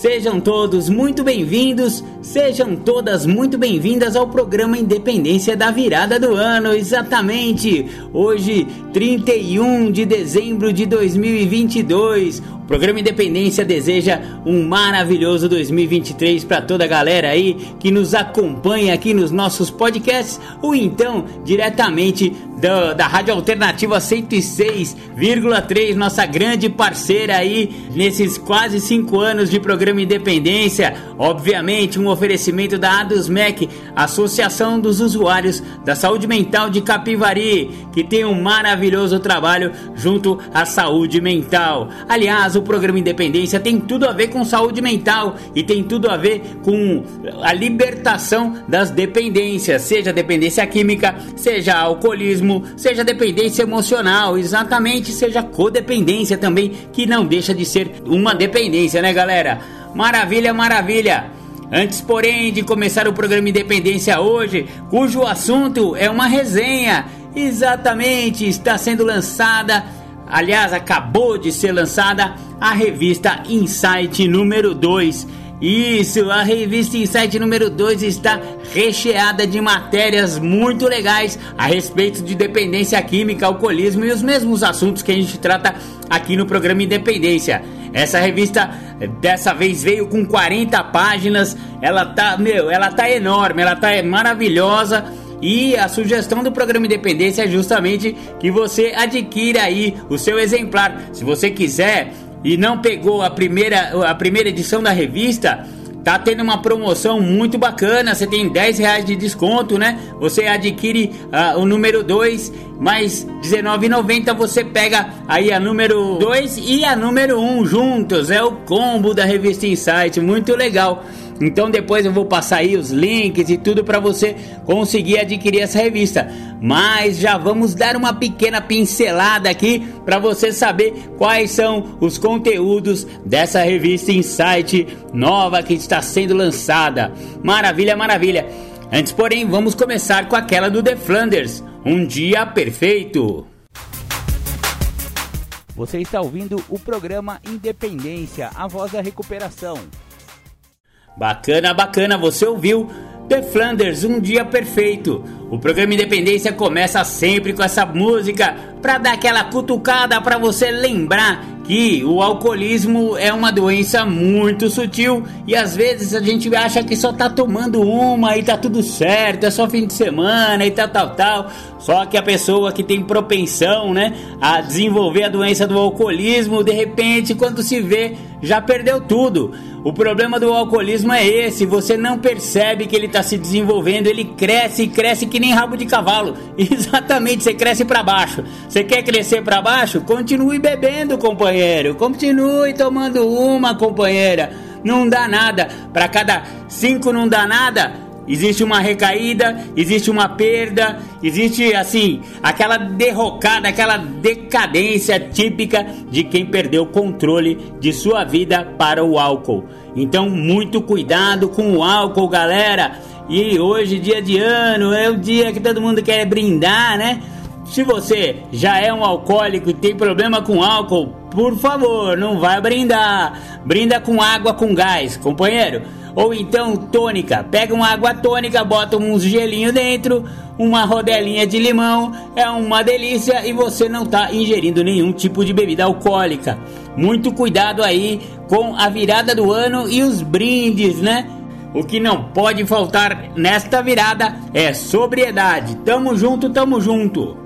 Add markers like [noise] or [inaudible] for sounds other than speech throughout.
Sejam todos muito bem-vindos, sejam todas muito bem-vindas ao programa Independência da Virada do Ano, exatamente. Hoje, 31 de dezembro de 2022. O programa Independência deseja um maravilhoso 2023 para toda a galera aí que nos acompanha aqui nos nossos podcasts ou então diretamente da, da Rádio Alternativa 106,3, nossa grande parceira aí nesses quase cinco anos de programa Independência. Obviamente, um oferecimento da ADUSMEC, Associação dos Usuários da Saúde Mental de Capivari, que tem um maravilhoso trabalho junto à saúde mental. Aliás, o programa Independência tem tudo a ver com saúde mental e tem tudo a ver com a libertação das dependências, seja dependência química, seja alcoolismo, seja dependência emocional, exatamente, seja codependência também, que não deixa de ser uma dependência, né, galera? Maravilha, maravilha! Antes, porém, de começar o programa Independência hoje, cujo assunto é uma resenha, exatamente, está sendo lançada Aliás, acabou de ser lançada a revista Insight número 2. Isso, a revista Insight número 2 está recheada de matérias muito legais a respeito de dependência química, alcoolismo e os mesmos assuntos que a gente trata aqui no programa Independência. Essa revista dessa vez veio com 40 páginas. Ela tá, meu, ela tá enorme, ela tá maravilhosa e a sugestão do programa Independência é justamente que você adquira aí o seu exemplar. Se você quiser e não pegou a primeira, a primeira edição da revista, tá tendo uma promoção muito bacana. Você tem 10 reais de desconto, né? Você adquire uh, o número 2, mais R$19,90 você pega aí a número 2 e a número 1 um juntos. É o combo da revista Insight, muito legal. Então depois eu vou passar aí os links e tudo para você conseguir adquirir essa revista. Mas já vamos dar uma pequena pincelada aqui para você saber quais são os conteúdos dessa revista Insight nova que está sendo lançada. Maravilha, maravilha. Antes, porém, vamos começar com aquela do The Flanders, Um Dia Perfeito. Você está ouvindo o programa Independência, a voz da recuperação. Bacana, bacana, você ouviu The Flanders, Um Dia Perfeito. O programa Independência começa sempre com essa música para dar aquela cutucada para você lembrar que o alcoolismo é uma doença muito sutil e às vezes a gente acha que só tá tomando uma e tá tudo certo, é só fim de semana e tal, tal, tal. Só que a pessoa que tem propensão, né, a desenvolver a doença do alcoolismo, de repente, quando se vê, já perdeu tudo. O problema do alcoolismo é esse, você não percebe que ele está se desenvolvendo, ele cresce e cresce que nem rabo de cavalo. [laughs] Exatamente, você cresce para baixo. Você quer crescer para baixo? Continue bebendo, companheiro. Continue tomando uma, companheira. Não dá nada. Para cada cinco não dá nada existe uma recaída, existe uma perda, existe assim, aquela derrocada, aquela decadência típica de quem perdeu o controle de sua vida para o álcool. Então, muito cuidado com o álcool, galera. E hoje, dia de ano, é o dia que todo mundo quer brindar, né? Se você já é um alcoólico e tem problema com álcool, por favor, não vai brindar. Brinda com água com gás, companheiro ou então tônica. Pega uma água tônica, bota uns gelinho dentro, uma rodelinha de limão, é uma delícia e você não está ingerindo nenhum tipo de bebida alcoólica. Muito cuidado aí com a virada do ano e os brindes, né? O que não pode faltar nesta virada é sobriedade. Tamo junto, tamo junto.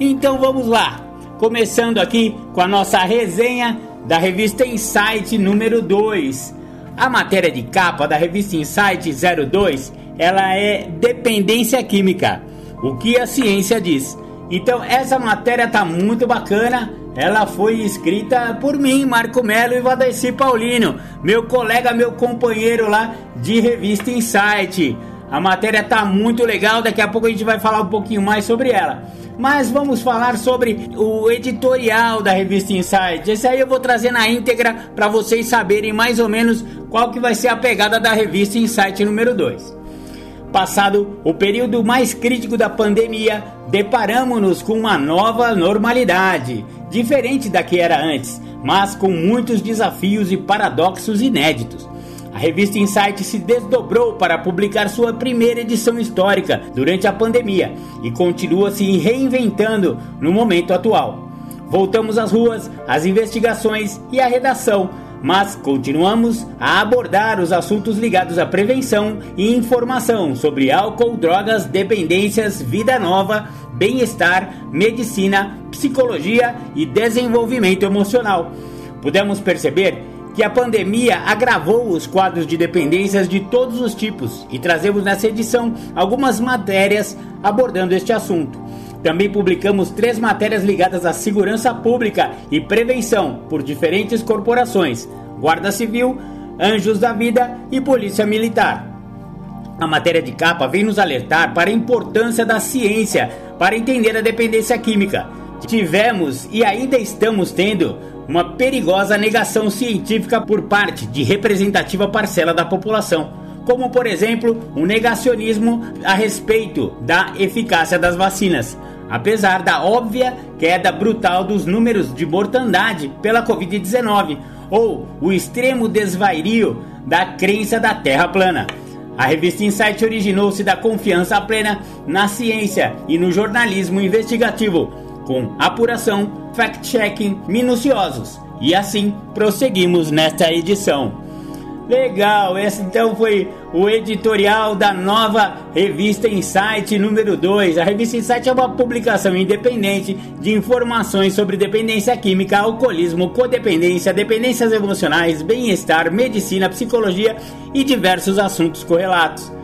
Então vamos lá. Começando aqui com a nossa resenha da revista Insight número 2. A matéria de capa da revista Insight 02, ela é dependência química. O que a ciência diz? Então essa matéria tá muito bacana. Ela foi escrita por mim, Marco Melo e Vadeci Paulino, meu colega, meu companheiro lá de revista Insight. A matéria tá muito legal, daqui a pouco a gente vai falar um pouquinho mais sobre ela. Mas vamos falar sobre o editorial da revista Insight. Esse aí eu vou trazer na íntegra para vocês saberem mais ou menos qual que vai ser a pegada da revista Insight número 2. Passado o período mais crítico da pandemia, deparamos-nos com uma nova normalidade, diferente da que era antes, mas com muitos desafios e paradoxos inéditos. Revista Insight se desdobrou para publicar sua primeira edição histórica durante a pandemia e continua se reinventando no momento atual. Voltamos às ruas, às investigações e à redação, mas continuamos a abordar os assuntos ligados à prevenção e informação sobre álcool, drogas, dependências, vida nova, bem-estar, medicina, psicologia e desenvolvimento emocional. Pudemos perceber que a pandemia agravou os quadros de dependências de todos os tipos e trazemos nessa edição algumas matérias abordando este assunto. Também publicamos três matérias ligadas à segurança pública e prevenção por diferentes corporações: Guarda Civil, Anjos da Vida e Polícia Militar. A matéria de capa vem nos alertar para a importância da ciência para entender a dependência química. Tivemos e ainda estamos tendo uma perigosa negação científica por parte de representativa parcela da população, como por exemplo o um negacionismo a respeito da eficácia das vacinas, apesar da óbvia queda brutal dos números de mortandade pela Covid-19 ou o extremo desvairio da crença da Terra plana. A revista Insight originou-se da confiança plena na ciência e no jornalismo investigativo com apuração, fact-checking minuciosos. E assim prosseguimos nesta edição. Legal, esse então foi o editorial da nova revista Insight número 2. A revista Insight é uma publicação independente de informações sobre dependência química, alcoolismo, codependência, dependências emocionais, bem-estar, medicina, psicologia e diversos assuntos correlatos.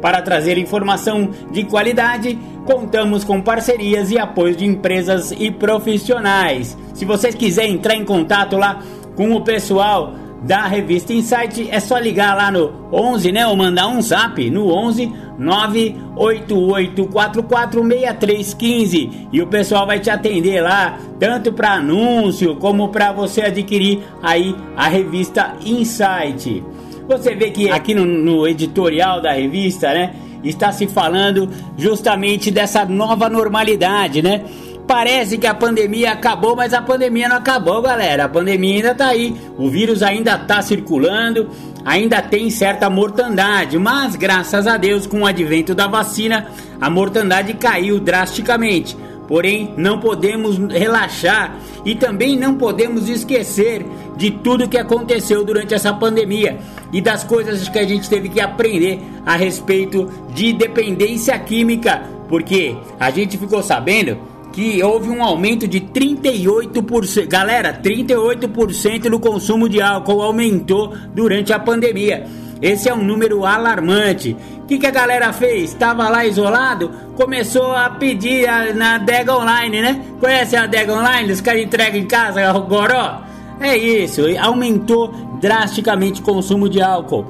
Para trazer informação de qualidade, contamos com parcerias e apoio de empresas e profissionais. Se vocês quiserem entrar em contato lá com o pessoal da revista Insight, é só ligar lá no 11, né, ou mandar um zap no 11 988446315 e o pessoal vai te atender lá, tanto para anúncio como para você adquirir aí a revista Insight. Você vê que aqui no, no editorial da revista, né? Está se falando justamente dessa nova normalidade, né? Parece que a pandemia acabou, mas a pandemia não acabou, galera. A pandemia ainda tá aí. O vírus ainda tá circulando, ainda tem certa mortandade, mas graças a Deus, com o advento da vacina, a mortandade caiu drasticamente. Porém, não podemos relaxar e também não podemos esquecer de tudo que aconteceu durante essa pandemia e das coisas que a gente teve que aprender a respeito de dependência química, porque a gente ficou sabendo que houve um aumento de 38%. Galera, 38% no consumo de álcool aumentou durante a pandemia. Esse é um número alarmante. Que, que a galera fez? Estava lá isolado, começou a pedir a, na adega online, né? Conhece a adega online? Os caras entregam em casa o goró? É isso, aumentou drasticamente o consumo de álcool.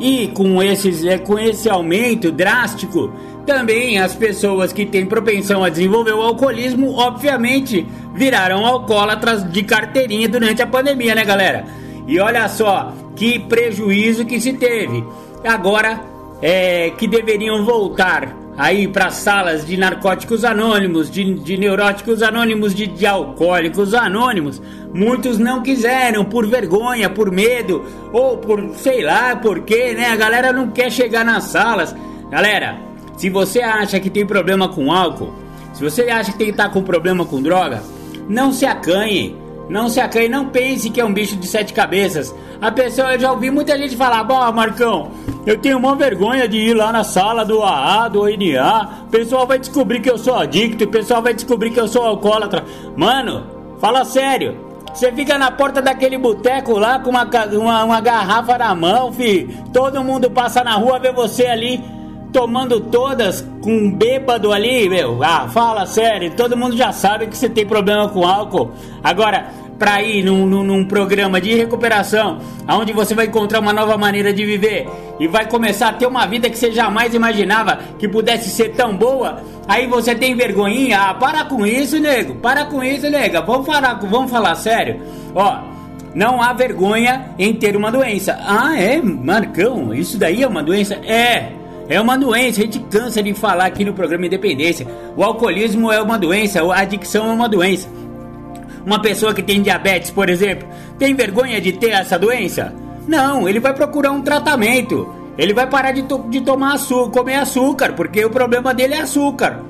E com, esses, é, com esse aumento drástico, também as pessoas que têm propensão a desenvolver o alcoolismo, obviamente, viraram alcoólatras de carteirinha durante a pandemia, né, galera? E olha só que prejuízo que se teve. Agora é, que deveriam voltar aí para salas de narcóticos anônimos, de, de neuróticos anônimos, de, de alcoólicos anônimos. Muitos não quiseram por vergonha, por medo ou por sei lá por quê, né? A galera não quer chegar nas salas. Galera, se você acha que tem problema com álcool, se você acha que tem que estar tá com problema com droga, não se acanhe. Não se acanhe, não pense que é um bicho de sete cabeças. A pessoa, eu já ouvi muita gente falar, bom, Marcão, eu tenho uma vergonha de ir lá na sala do AA, do ONA. O pessoal vai descobrir que eu sou adicto, o pessoal vai descobrir que eu sou alcoólatra. Mano, fala sério. Você fica na porta daquele boteco lá com uma, uma, uma, garrafa na mão, fi. Todo mundo passa na rua, vê você ali tomando todas com um bêbado ali, meu. Ah, fala sério, todo mundo já sabe que você tem problema com álcool. Agora, para ir num, num, num, programa de recuperação, onde você vai encontrar uma nova maneira de viver e vai começar a ter uma vida que você jamais imaginava que pudesse ser tão boa, aí você tem vergonhinha? Ah, para com isso, nego, para com isso, nega, vamos falar, vamos falar sério. Ó, não há vergonha em ter uma doença. Ah, é, Marcão, isso daí é uma doença? É. É uma doença, a gente cansa de falar aqui no programa Independência. O alcoolismo é uma doença, a adicção é uma doença. Uma pessoa que tem diabetes, por exemplo, tem vergonha de ter essa doença? Não, ele vai procurar um tratamento. Ele vai parar de, to de tomar açúcar, comer açúcar, porque o problema dele é açúcar.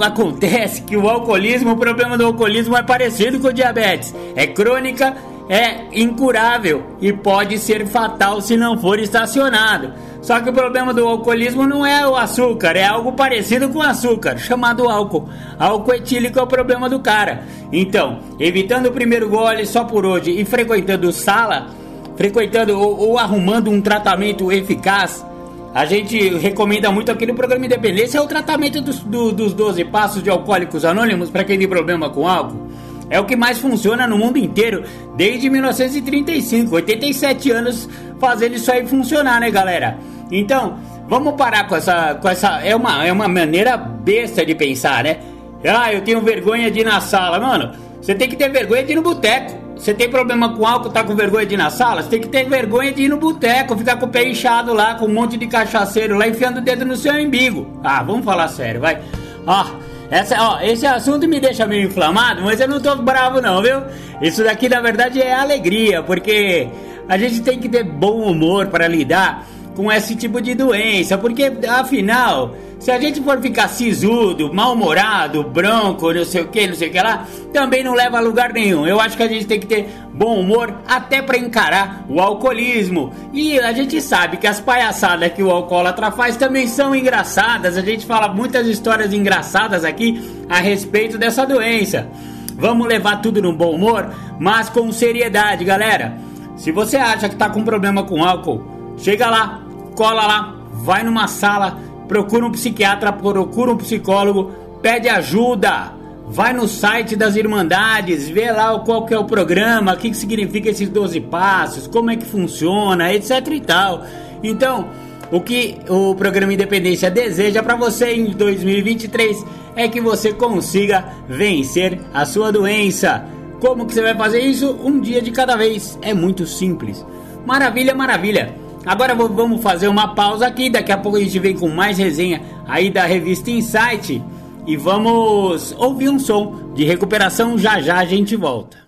Acontece que o alcoolismo, o problema do alcoolismo é parecido com o diabetes. É crônica, é incurável e pode ser fatal se não for estacionado. Só que o problema do alcoolismo não é o açúcar, é algo parecido com açúcar, chamado álcool. Álcool etílico é o problema do cara. Então, evitando o primeiro gole só por hoje e frequentando sala, frequentando ou, ou arrumando um tratamento eficaz, a gente recomenda muito aqui no programa Independência é o tratamento dos, do, dos 12 passos de alcoólicos anônimos para quem tem problema com álcool. É o que mais funciona no mundo inteiro desde 1935, 87 anos fazendo isso aí funcionar, né, galera? Então, vamos parar com essa. Com essa é, uma, é uma maneira besta de pensar, né? Ah, eu tenho vergonha de ir na sala. Mano, você tem que ter vergonha de ir no boteco. Você tem problema com álcool, tá com vergonha de ir na sala? Você tem que ter vergonha de ir no boteco, ficar com o pé inchado lá, com um monte de cachaceiro lá, enfiando o dedo no seu embigo. Ah, vamos falar sério, vai. Ó, essa, ó, esse assunto me deixa meio inflamado, mas eu não tô bravo não, viu? Isso daqui na verdade é alegria, porque a gente tem que ter bom humor para lidar com esse tipo de doença, porque afinal, se a gente for ficar sisudo, mal-humorado, bronco, não sei o que, não sei o que lá, também não leva a lugar nenhum. Eu acho que a gente tem que ter bom humor até para encarar o alcoolismo. E a gente sabe que as palhaçadas que o alcoólatra faz também são engraçadas. A gente fala muitas histórias engraçadas aqui a respeito dessa doença. Vamos levar tudo no bom humor, mas com seriedade, galera. Se você acha que tá com problema com álcool, chega lá, cola lá, vai numa sala, procura um psiquiatra, procura um psicólogo, pede ajuda, vai no site das Irmandades, vê lá qual que é o programa, o que, que significa esses 12 passos, como é que funciona, etc e tal. Então, o que o programa Independência deseja para você em 2023 é que você consiga vencer a sua doença. Como que você vai fazer isso? Um dia de cada vez. É muito simples. Maravilha, maravilha. Agora vamos fazer uma pausa aqui, daqui a pouco a gente vem com mais resenha aí da revista Insight e vamos ouvir um som de recuperação, já já a gente volta.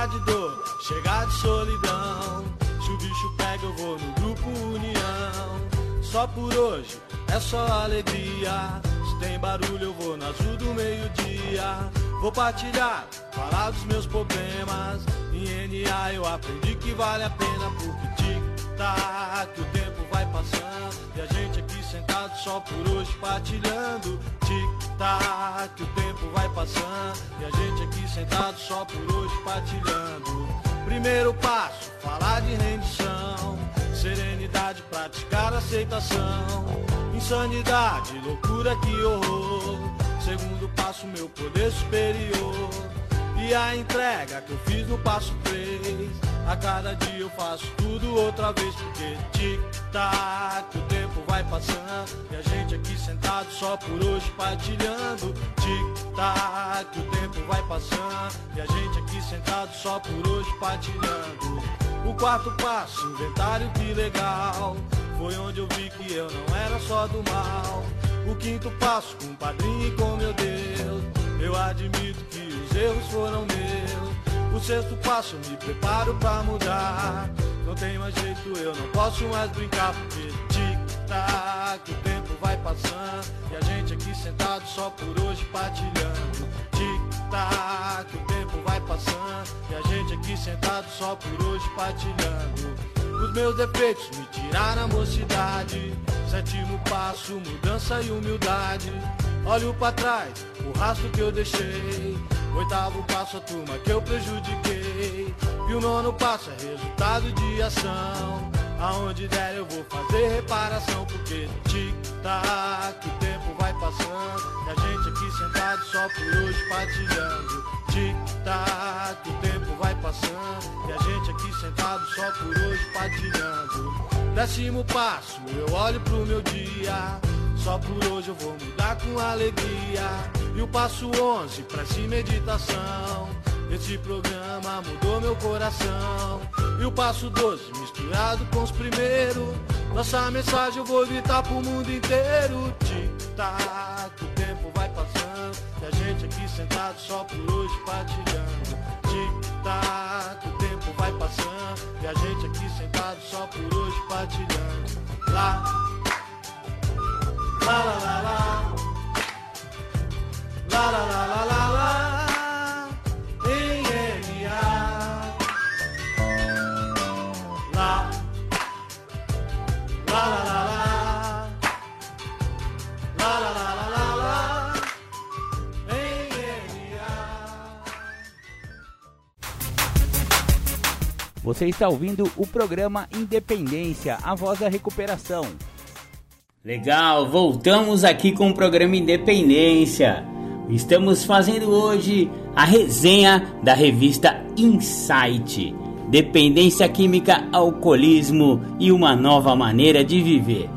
Chegar de dor, chegar de solidão. Se o bicho pega, eu vou no grupo União. Só por hoje é só alegria. Se tem barulho, eu vou na azul do meio-dia. Vou partilhar, falar dos meus problemas. Em NA eu aprendi que vale a pena porque tic-tac, o tempo vai passando e a gente aqui sentado só por hoje partilhando. Tic-tac, o tempo vai passando. E a gente aqui sentado só por hoje partilhando. Primeiro passo, falar de rendição. Serenidade, praticar aceitação. Insanidade, loucura, que horror. Segundo passo, meu poder superior. E a entrega que eu fiz no passo 3 a cada dia eu faço tudo outra vez porque tic-tac, o tempo vai passando e a gente aqui sentado só por hoje partilhando. Tic-tac, o tempo vai passando e a gente aqui sentado só por hoje partilhando. O quarto passo, inventário que legal, foi onde eu vi que eu não era só do mal. O quinto passo, com o padrinho e com meu Deus, eu admito que os erros foram meus. O sexto passo, me preparo pra mudar. não tem mais jeito, eu não posso mais brincar porque tic-tac, o tempo vai passando e a gente aqui sentado só por hoje partilhando. Tic-tac, o tempo vai passando e a gente aqui sentado só por hoje partilhando. Os meus defeitos me tiraram a mocidade. Sétimo passo, mudança e humildade. Olho para trás, o rastro que eu deixei. Oitavo passo, a turma que eu prejudiquei. E o nono passo é resultado de ação. Aonde der eu vou fazer reparação, porque tic-tac, o tempo vai passando. E a gente aqui sentado só por hoje partilhando. Tic-tac, o tempo vai passando. E a gente aqui sentado só por hoje partilhando. Décimo passo, eu olho pro meu dia. Só por hoje eu vou mudar com alegria. E o passo 11, prece meditação. Esse programa mudou meu coração. E o passo 12, misturado com os primeiros. Nossa mensagem eu vou gritar pro mundo inteiro. Tic-tac, o tempo vai passando. E a gente aqui sentado só por hoje partilhando. Tic-tac, o tempo vai passando. E a gente aqui sentado só por hoje partilhando. Lá. Você está ouvindo o programa Independência, a voz da recuperação. Legal, voltamos aqui com o programa Independência. Estamos fazendo hoje a resenha da revista Insight: Dependência Química, Alcoolismo e uma Nova Maneira de Viver.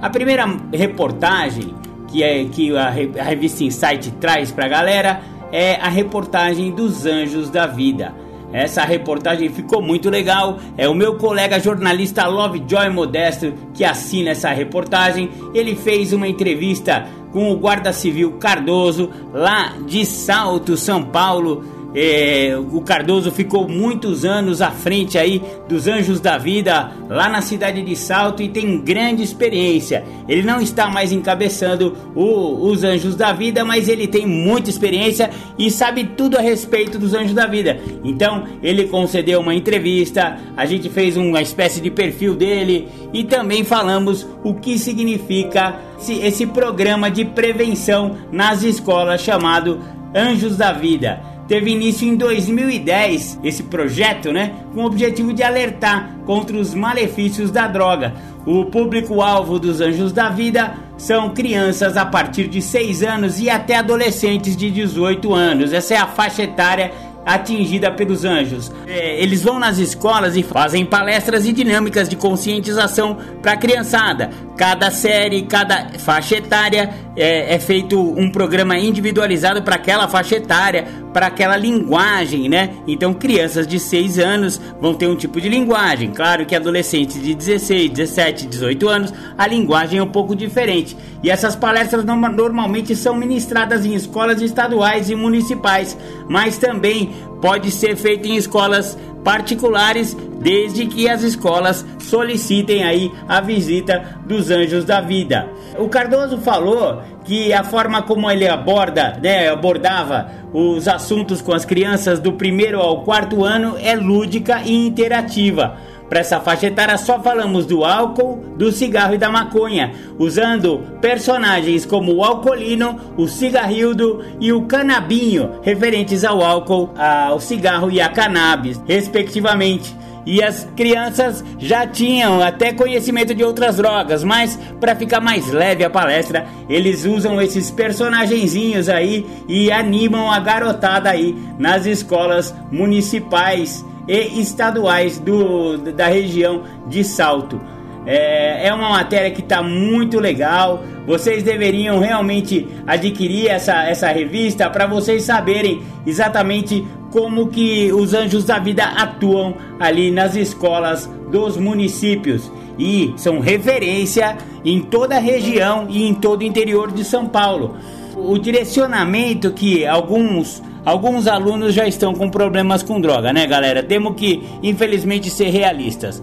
A primeira reportagem que, é, que a, a revista Insight traz para a galera é a reportagem dos Anjos da Vida. Essa reportagem ficou muito legal. É o meu colega jornalista Lovejoy Modesto que assina essa reportagem. Ele fez uma entrevista com o guarda civil Cardoso lá de Salto, São Paulo. É, o Cardoso ficou muitos anos à frente aí dos Anjos da Vida lá na cidade de Salto e tem grande experiência. Ele não está mais encabeçando o- os Anjos da Vida, mas ele tem muita experiência e sabe tudo a respeito dos Anjos da Vida. Então ele concedeu uma entrevista, a gente fez uma espécie de perfil dele e também falamos o que significa esse, esse programa de prevenção nas escolas chamado Anjos da Vida teve início em 2010 esse projeto, né, com o objetivo de alertar contra os malefícios da droga. O público-alvo dos Anjos da Vida são crianças a partir de 6 anos e até adolescentes de 18 anos. Essa é a faixa etária atingida pelos anjos. É, eles vão nas escolas e fazem palestras e dinâmicas de conscientização para a criançada. Cada série, cada faixa etária é, é feito um programa individualizado para aquela faixa etária, para aquela linguagem, né? Então, crianças de 6 anos vão ter um tipo de linguagem. Claro que adolescentes de 16, 17, 18 anos, a linguagem é um pouco diferente. E essas palestras norma- normalmente são ministradas em escolas estaduais e municipais, mas também pode ser feito em escolas particulares, desde que as escolas solicitem aí a visita dos anjos da vida. O Cardoso falou que a forma como ele aborda, né, abordava os assuntos com as crianças do primeiro ao quarto ano é lúdica e interativa. Para essa faixa etária só falamos do álcool, do cigarro e da maconha, usando personagens como o alcoolino, o cigarrildo e o canabinho, referentes ao álcool, ao cigarro e a cannabis, respectivamente. E as crianças já tinham até conhecimento de outras drogas, mas para ficar mais leve a palestra, eles usam esses personagenzinhos aí e animam a garotada aí nas escolas municipais e estaduais do, da região de Salto. É, é uma matéria que está muito legal. Vocês deveriam realmente adquirir essa, essa revista para vocês saberem exatamente como que os anjos da vida atuam ali nas escolas dos municípios e são referência em toda a região e em todo o interior de São Paulo. O direcionamento que alguns alguns alunos já estão com problemas com droga, né, galera? Temos que, infelizmente, ser realistas.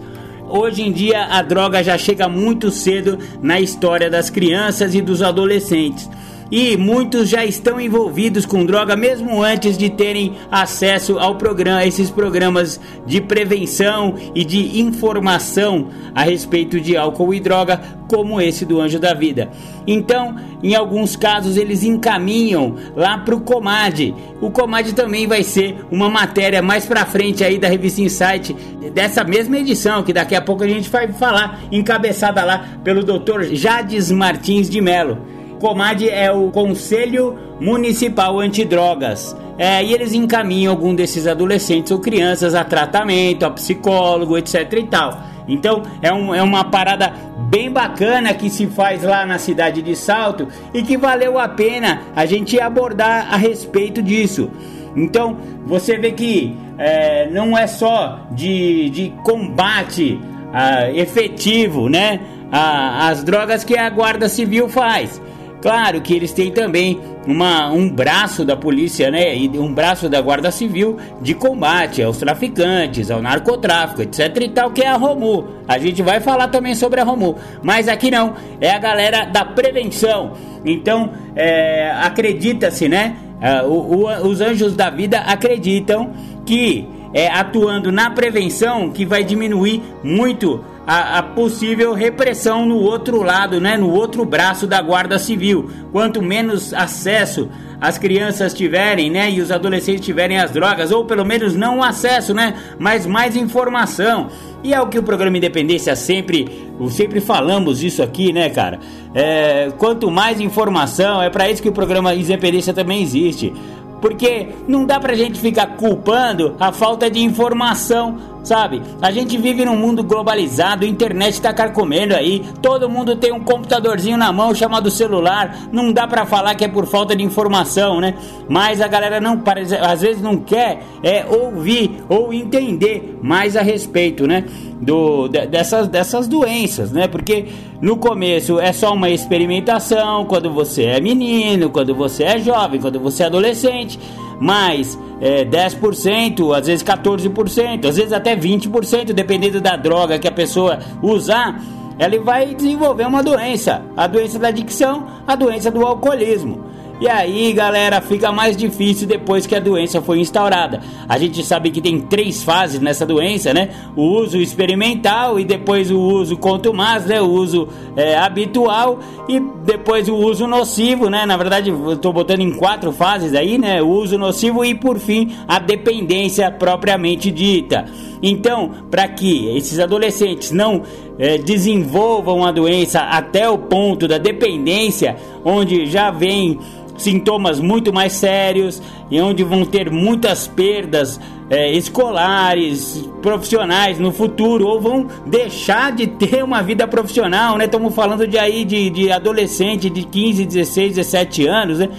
Hoje em dia a droga já chega muito cedo na história das crianças e dos adolescentes e muitos já estão envolvidos com droga mesmo antes de terem acesso ao programa, a esses programas de prevenção e de informação a respeito de álcool e droga, como esse do Anjo da Vida. Então, em alguns casos, eles encaminham lá para o Comad. O Comad também vai ser uma matéria mais para frente aí da revista Insight, dessa mesma edição, que daqui a pouco a gente vai falar, encabeçada lá pelo Dr. Jades Martins de Melo. COMAD é o Conselho Municipal Antidrogas. É, e eles encaminham algum desses adolescentes ou crianças a tratamento, a psicólogo, etc e tal. Então é, um, é uma parada bem bacana que se faz lá na cidade de Salto e que valeu a pena a gente abordar a respeito disso. Então você vê que é, não é só de, de combate ah, efetivo, né? as drogas que a Guarda Civil faz. Claro que eles têm também uma, um braço da polícia, né? E um braço da Guarda Civil de combate aos traficantes, ao narcotráfico, etc e tal, que é a Romu. A gente vai falar também sobre a Romu. Mas aqui não, é a galera da prevenção. Então, é, acredita-se, né? É, o, o, os anjos da vida acreditam que é, atuando na prevenção que vai diminuir muito a, a, possível repressão no outro lado, né, no outro braço da Guarda Civil. Quanto menos acesso as crianças tiverem, né, e os adolescentes tiverem as drogas, ou pelo menos não acesso, né, mas mais informação. E é o que o programa Independência sempre, sempre falamos isso aqui, né, cara? É, quanto mais informação, é para isso que o programa Independência também existe. Porque não dá pra gente ficar culpando a falta de informação, sabe? A gente vive num mundo globalizado, a internet tá carcomendo aí, todo mundo tem um computadorzinho na mão chamado celular, não dá pra falar que é por falta de informação, né? Mas a galera não, às vezes não quer é, ouvir ou entender mais a respeito, né? Do, dessas, dessas doenças, né? Porque no começo é só uma experimentação, quando você é menino, quando você é jovem, quando você é adolescente, mas é, 10%, às vezes 14%, às vezes até 20%, dependendo da droga que a pessoa usar, ela vai desenvolver uma doença, a doença da adicção, a doença do alcoolismo. E aí, galera, fica mais difícil depois que a doença foi instaurada. A gente sabe que tem três fases nessa doença, né? O uso experimental e depois o uso contumaz, né? O uso é, habitual e depois o uso nocivo, né? Na verdade, eu tô botando em quatro fases aí, né? O uso nocivo e por fim a dependência propriamente dita. Então, para que esses adolescentes não é, desenvolvam a doença até o ponto da dependência, onde já vem sintomas muito mais sérios e onde vão ter muitas perdas é, escolares, profissionais no futuro, ou vão deixar de ter uma vida profissional, né? Estamos falando de aí de, de adolescente de 15, 16, 17 anos, né?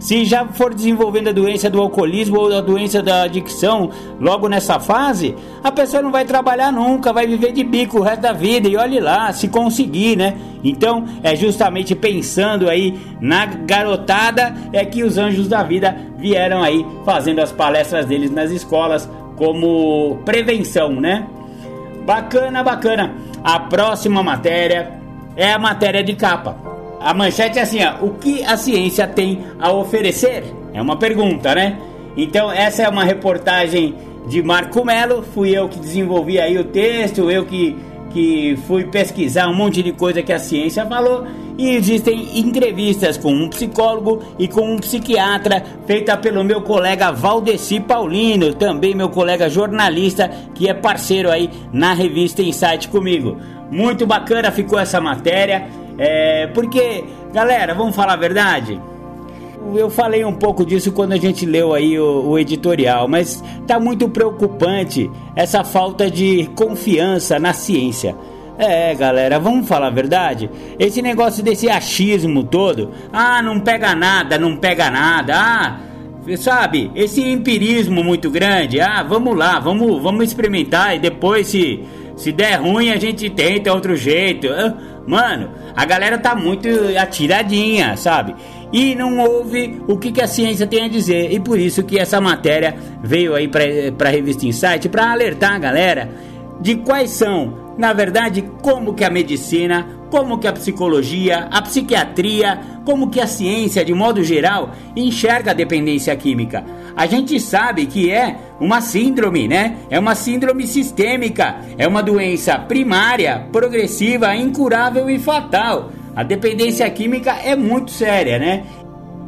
Se já for desenvolvendo a doença do alcoolismo ou a doença da adicção logo nessa fase, a pessoa não vai trabalhar nunca, vai viver de bico o resto da vida e olhe lá, se conseguir, né? Então, é justamente pensando aí na garotada é que os anjos da vida vieram aí fazendo as palestras deles nas escolas como prevenção, né? Bacana, bacana. A próxima matéria é a matéria de capa. A manchete é assim, ó, o que a ciência tem a oferecer? É uma pergunta, né? Então essa é uma reportagem de Marco Melo, fui eu que desenvolvi aí o texto, eu que, que fui pesquisar um monte de coisa que a ciência falou e existem entrevistas com um psicólogo e com um psiquiatra feita pelo meu colega Valdeci Paulino, também meu colega jornalista que é parceiro aí na revista Insight comigo. Muito bacana ficou essa matéria. É, porque, galera, vamos falar a verdade? Eu falei um pouco disso quando a gente leu aí o, o, editorial, mas tá muito preocupante essa falta de confiança na ciência. É, galera, vamos falar a verdade? Esse negócio desse achismo todo, ah, não pega nada, não pega nada, ah, sabe? Esse empirismo muito grande, ah, vamos lá, vamos, vamos experimentar e depois se se der ruim a gente tenta outro jeito. Ah, Mano, a galera tá muito atiradinha, sabe? E não ouve o que, que a ciência tem a dizer. E por isso que essa matéria veio aí para a revista Insight para alertar a galera de quais são, na verdade, como que a medicina, como que a psicologia, a psiquiatria, como que a ciência de modo geral enxerga a dependência química. A gente sabe que é uma síndrome, né? É uma síndrome sistêmica, é uma doença primária, progressiva, incurável e fatal. A dependência química é muito séria, né?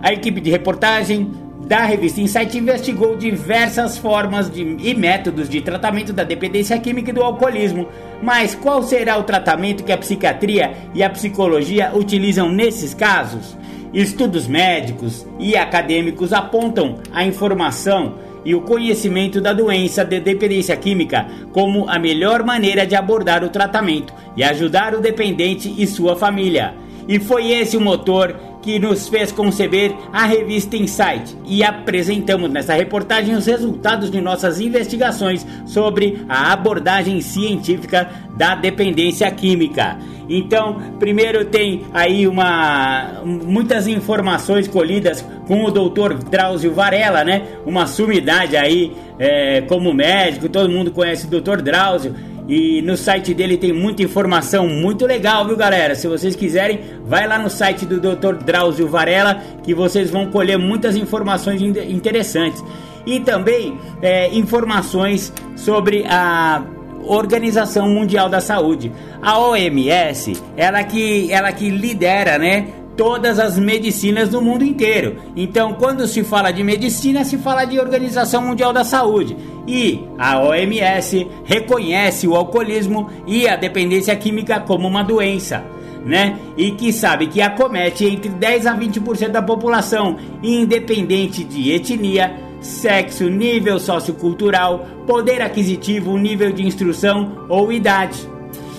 A equipe de reportagem da revista Insight investigou diversas formas de, e métodos de tratamento da dependência química e do alcoolismo. Mas qual será o tratamento que a psiquiatria e a psicologia utilizam nesses casos? Estudos médicos e acadêmicos apontam a informação e o conhecimento da doença de dependência química como a melhor maneira de abordar o tratamento e ajudar o dependente e sua família. E foi esse o motor que nos fez conceber a revista Insight e apresentamos nessa reportagem os resultados de nossas investigações sobre a abordagem científica da dependência química. Então, primeiro tem aí uma muitas informações colhidas com o Dr. Drauzio Varela, né? Uma sumidade aí é, como médico, todo mundo conhece o Dr. Drauzio e no site dele tem muita informação muito legal, viu galera? Se vocês quiserem, vai lá no site do Dr. Drauzio Varela que vocês vão colher muitas informações interessantes. E também é, informações sobre a Organização Mundial da Saúde. A OMS, ela que, ela que lidera, né? todas as medicinas do mundo inteiro. Então, quando se fala de medicina, se fala de Organização Mundial da Saúde. E a OMS reconhece o alcoolismo e a dependência química como uma doença. Né? E que sabe que acomete entre 10 a 20% da população, independente de etnia, sexo, nível sociocultural, poder aquisitivo, nível de instrução ou idade.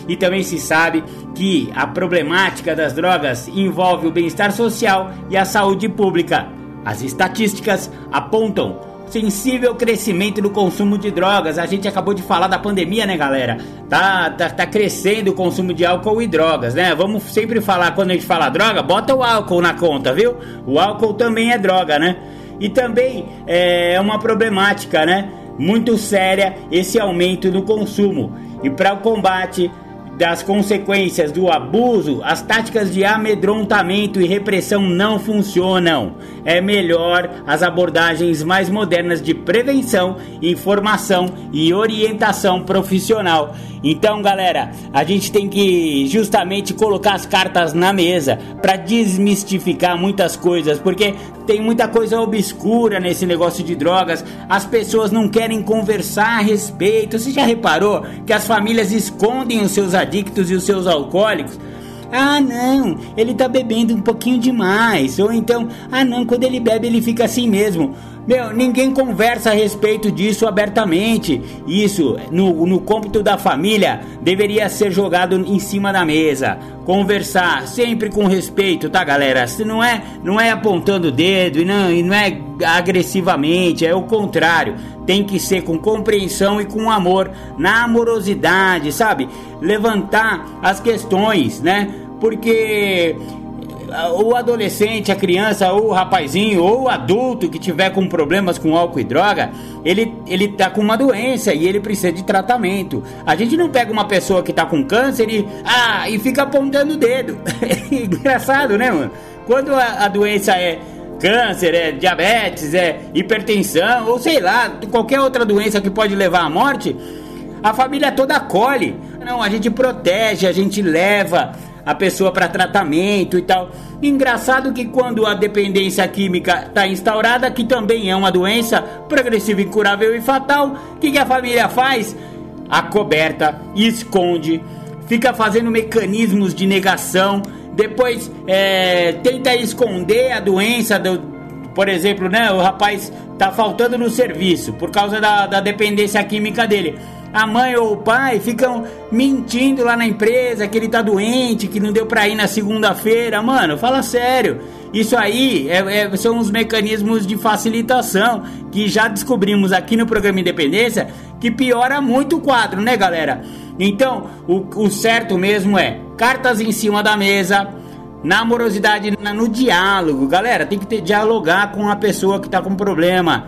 E também se sabe que a problemática das drogas envolve o bem-estar social e a saúde pública. As estatísticas apontam sensível crescimento no consumo de drogas. A gente acabou de falar da pandemia, né, galera? Tá, tá, tá crescendo o consumo de álcool e drogas, né? Vamos sempre falar, quando a gente fala droga, bota o álcool na conta, viu? O álcool também é droga, né? E também é uma problemática, né? Muito séria esse aumento no consumo. E para o combate das consequências do abuso, as táticas de amedrontamento e repressão não funcionam. É melhor as abordagens mais modernas de prevenção, informação e orientação profissional. Então, galera, a gente tem que justamente colocar as cartas na mesa para desmistificar muitas coisas, porque tem muita coisa obscura nesse negócio de drogas. As pessoas não querem conversar a respeito. Você já reparou que as famílias escondem os seus adictos e os seus alcoólicos? Ah, não, ele tá bebendo um pouquinho demais. Ou então, ah, não, quando ele bebe ele fica assim mesmo. Meu, ninguém conversa a respeito disso abertamente. Isso, no, no cômputo da família, deveria ser jogado em cima da mesa. Conversar sempre com respeito, tá, galera? Se não é, não é apontando o dedo e não, e não é agressivamente, é o contrário. Tem que ser com compreensão e com amor, na amorosidade, sabe? Levantar as questões, né? Porque o adolescente, a criança, ou o rapazinho, ou o adulto que tiver com problemas com álcool e droga, ele, ele tá com uma doença e ele precisa de tratamento. A gente não pega uma pessoa que tá com câncer e, ah, e fica apontando o dedo. [laughs] Engraçado, né, mano? Quando a, a doença é câncer, é diabetes, é hipertensão, ou sei lá, qualquer outra doença que pode levar à morte, a família toda acolhe. Não, a gente protege, a gente leva a pessoa para tratamento e tal. Engraçado que quando a dependência química está instaurada, que também é uma doença progressiva, incurável e fatal, o que, que a família faz? A coberta, esconde, fica fazendo mecanismos de negação, depois é, tenta esconder a doença do, por exemplo, né? O rapaz tá faltando no serviço por causa da, da dependência química dele a mãe ou o pai ficam mentindo lá na empresa que ele tá doente, que não deu pra ir na segunda-feira. Mano, fala sério. Isso aí é, é, são os mecanismos de facilitação que já descobrimos aqui no programa Independência que piora muito o quadro, né, galera? Então, o, o certo mesmo é cartas em cima da mesa, na amorosidade, no diálogo. Galera, tem que ter, dialogar com a pessoa que tá com problema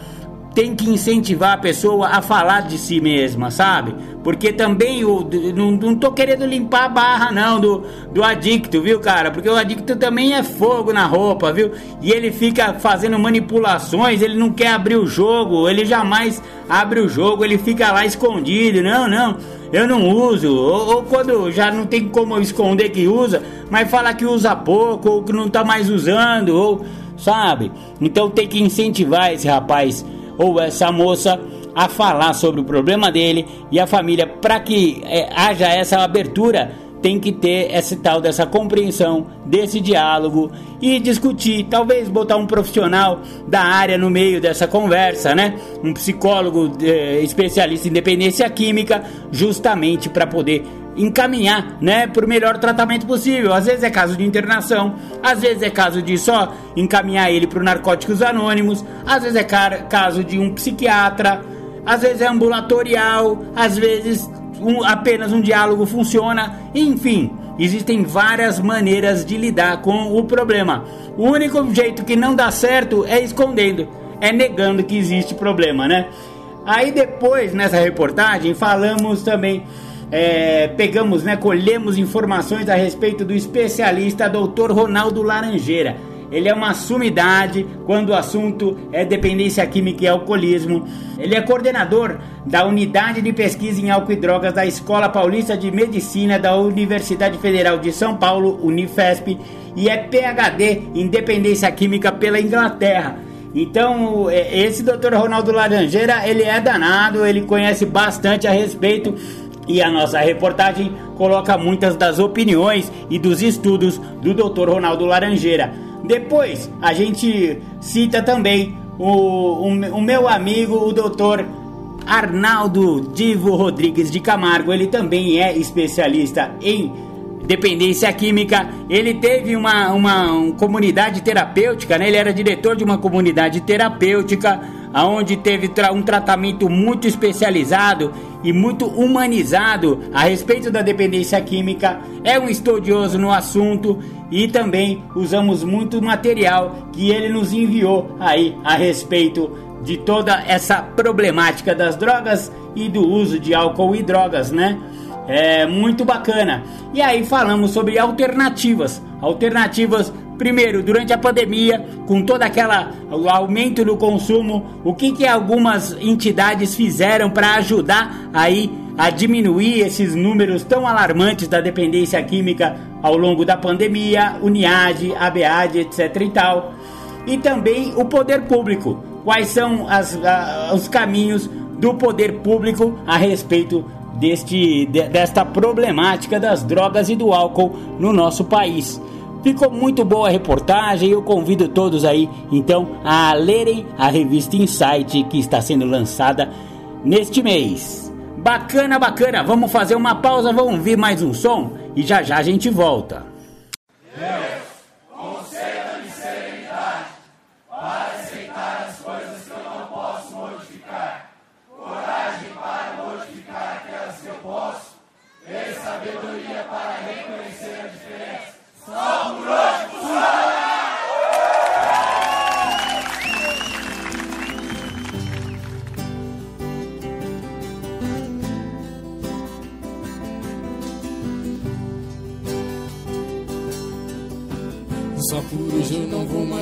tem que incentivar a pessoa a falar de si mesma, sabe? Porque também o, não, não tô querendo limpar a barra não do, do adicto, viu, cara? Porque o adicto também é fogo na roupa, viu? E ele fica fazendo manipulações, ele não quer abrir o jogo, ele jamais abre o jogo, ele fica lá escondido. Não, não, eu não uso. Ou, ou quando já não tem como esconder que usa, mas fala que usa pouco, ou que não tá mais usando, ou sabe? Então tem que incentivar esse rapaz ou essa moça a falar sobre o problema dele e a família para que é, haja essa abertura tem que ter esse tal dessa compreensão desse diálogo e discutir, talvez botar um profissional da área no meio dessa conversa, né? Um psicólogo eh, especialista em dependência química, justamente para poder encaminhar, né, para o melhor tratamento possível. Às vezes é caso de internação, às vezes é caso de só encaminhar ele para narcóticos anônimos, às vezes é caso de um psiquiatra, às vezes é ambulatorial, às vezes um, apenas um diálogo funciona, enfim. Existem várias maneiras de lidar com o problema. O único jeito que não dá certo é escondendo, é negando que existe problema, né? Aí depois, nessa reportagem, falamos também é, pegamos, né, colhemos informações a respeito do especialista Dr. Ronaldo Laranjeira. Ele é uma sumidade quando o assunto é dependência química e alcoolismo. Ele é coordenador da Unidade de Pesquisa em Álcool e Drogas da Escola Paulista de Medicina da Universidade Federal de São Paulo, Unifesp, e é PhD em dependência química pela Inglaterra. Então, é, esse Dr. Ronaldo Laranjeira, ele é danado, ele conhece bastante a respeito e a nossa reportagem coloca muitas das opiniões e dos estudos do Dr. Ronaldo Laranjeira. Depois a gente cita também o, o, o meu amigo, o Dr. Arnaldo Divo Rodrigues de Camargo. Ele também é especialista em dependência química. Ele teve uma, uma, uma comunidade terapêutica, né? ele era diretor de uma comunidade terapêutica onde teve um tratamento muito especializado e muito humanizado a respeito da dependência química. É um estudioso no assunto e também usamos muito material que ele nos enviou aí a respeito de toda essa problemática das drogas e do uso de álcool e drogas, né? É muito bacana. E aí falamos sobre alternativas, alternativas Primeiro, durante a pandemia, com todo aquela aumento no consumo, o que, que algumas entidades fizeram para ajudar aí a diminuir esses números tão alarmantes da dependência química ao longo da pandemia, Uniad, ABAD, etc e tal. E também o poder público. Quais são as, a, os caminhos do poder público a respeito deste, de, desta problemática das drogas e do álcool no nosso país. Ficou muito boa a reportagem. Eu convido todos aí, então, a lerem a revista Insight que está sendo lançada neste mês. Bacana, bacana. Vamos fazer uma pausa, vamos ouvir mais um som e já já a gente volta.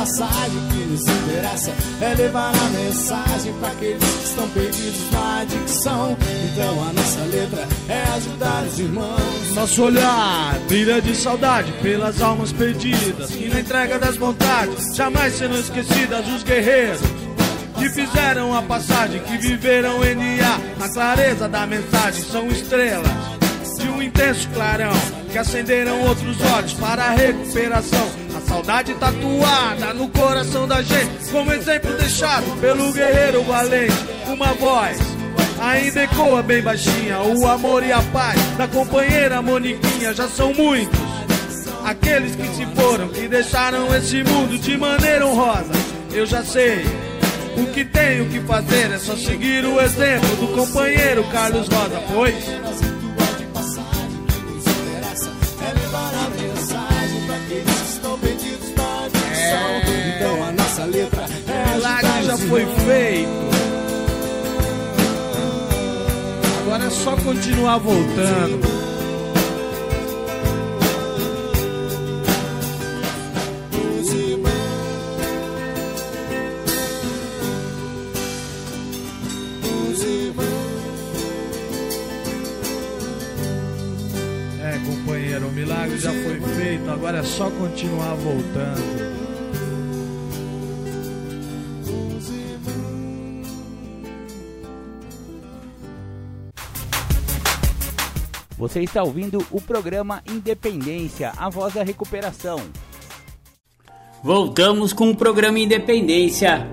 passagem. Que nos interessa é levar a mensagem para aqueles que estão perdidos na adicção. Então a nossa letra é ajudar os irmãos. Nosso olhar brilha de saudade pelas almas perdidas que na entrega das vontades jamais serão esquecidas os guerreiros que fizeram a passagem, que viveram NA na clareza da mensagem, são estrelas de um intenso clarão que acenderam outros olhos para a recuperação. A saudade tatuada no coração da gente, como exemplo deixado pelo guerreiro valente. Uma voz ainda ecoa bem baixinha, o amor e a paz da companheira Moniquinha já são muitos. Aqueles que se foram, que deixaram esse mundo de maneira honrosa. Eu já sei. O que tenho que fazer é só seguir o exemplo do companheiro Carlos Rosa, pois A nossa letra é milagre já foi feito. Agora é só continuar voltando. É, companheiro, o milagre já foi feito, agora é só continuar voltando. Você está ouvindo o programa Independência, a voz da recuperação. Voltamos com o programa Independência.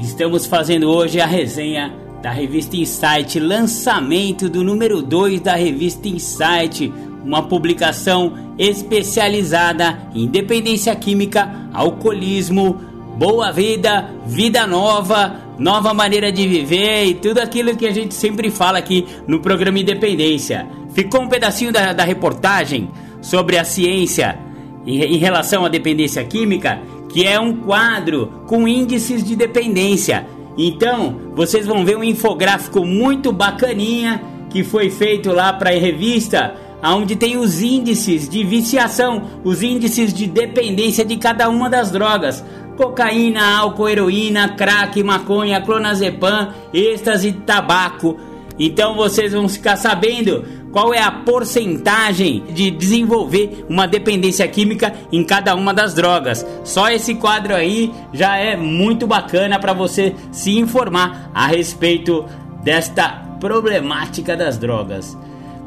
Estamos fazendo hoje a resenha da revista Insight, lançamento do número 2 da revista Insight, uma publicação especializada em dependência química, alcoolismo, boa vida, vida nova, nova maneira de viver e tudo aquilo que a gente sempre fala aqui no programa Independência. Ficou um pedacinho da, da reportagem sobre a ciência em, em relação à dependência química, que é um quadro com índices de dependência. Então, vocês vão ver um infográfico muito bacaninha que foi feito lá para a revista, onde tem os índices de viciação, os índices de dependência de cada uma das drogas. Cocaína, álcool, heroína, crack, maconha, clonazepam, êxtase, tabaco. Então vocês vão ficar sabendo qual é a porcentagem de desenvolver uma dependência química em cada uma das drogas. Só esse quadro aí já é muito bacana para você se informar a respeito desta problemática das drogas.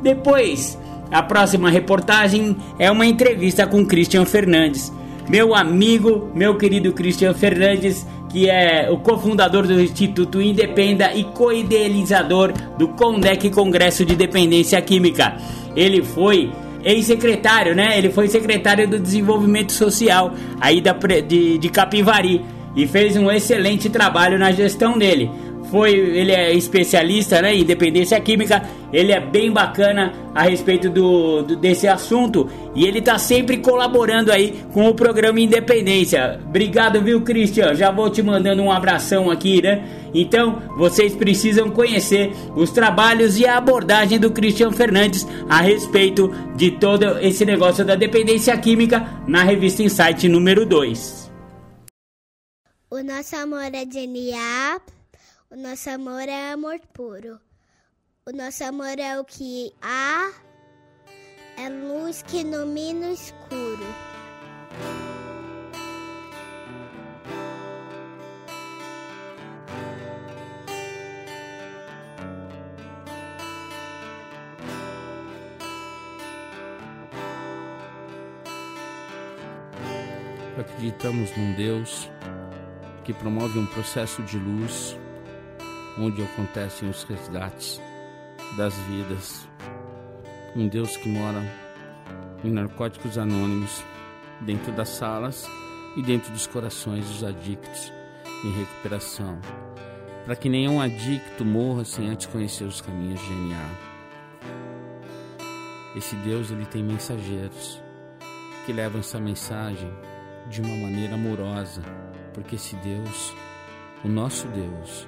Depois A próxima reportagem é uma entrevista com Christian Fernandes, meu amigo, meu querido Christian Fernandes, que é o cofundador do Instituto Independa e co-idealizador do CONDEC Congresso de Dependência Química. Ele foi ex-secretário, né? Ele foi secretário do Desenvolvimento Social aí da, de, de Capivari e fez um excelente trabalho na gestão dele foi, ele é especialista né, em dependência química, ele é bem bacana a respeito do, do desse assunto e ele está sempre colaborando aí com o programa Independência. Obrigado, viu, Christian? Já vou te mandando um abração aqui, né? Então, vocês precisam conhecer os trabalhos e a abordagem do Christian Fernandes a respeito de todo esse negócio da dependência química na revista Insight número 2. O nosso amor é genial. O nosso amor é amor puro. O nosso amor é o que há, é luz que ilumina o escuro. Acreditamos num Deus que promove um processo de luz onde acontecem os resgates das vidas. Um Deus que mora em narcóticos anônimos, dentro das salas e dentro dos corações dos adictos em recuperação, para que nenhum adicto morra sem antes conhecer os caminhos de GNA. Esse Deus ele tem mensageiros que levam essa mensagem de uma maneira amorosa, porque esse Deus, o nosso Deus,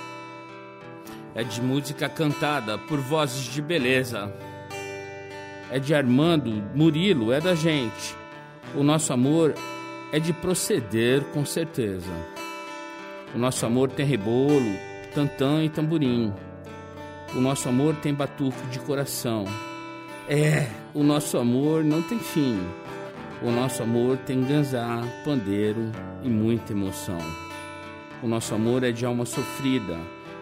é de música cantada por vozes de beleza. É de Armando, Murilo, é da gente. O nosso amor é de proceder com certeza. O nosso amor tem rebolo, tantã e tamborim. O nosso amor tem batuque de coração. É, o nosso amor não tem fim. O nosso amor tem ganzá, pandeiro e muita emoção. O nosso amor é de alma sofrida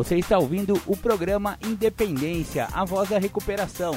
Você está ouvindo o programa Independência, a voz da recuperação.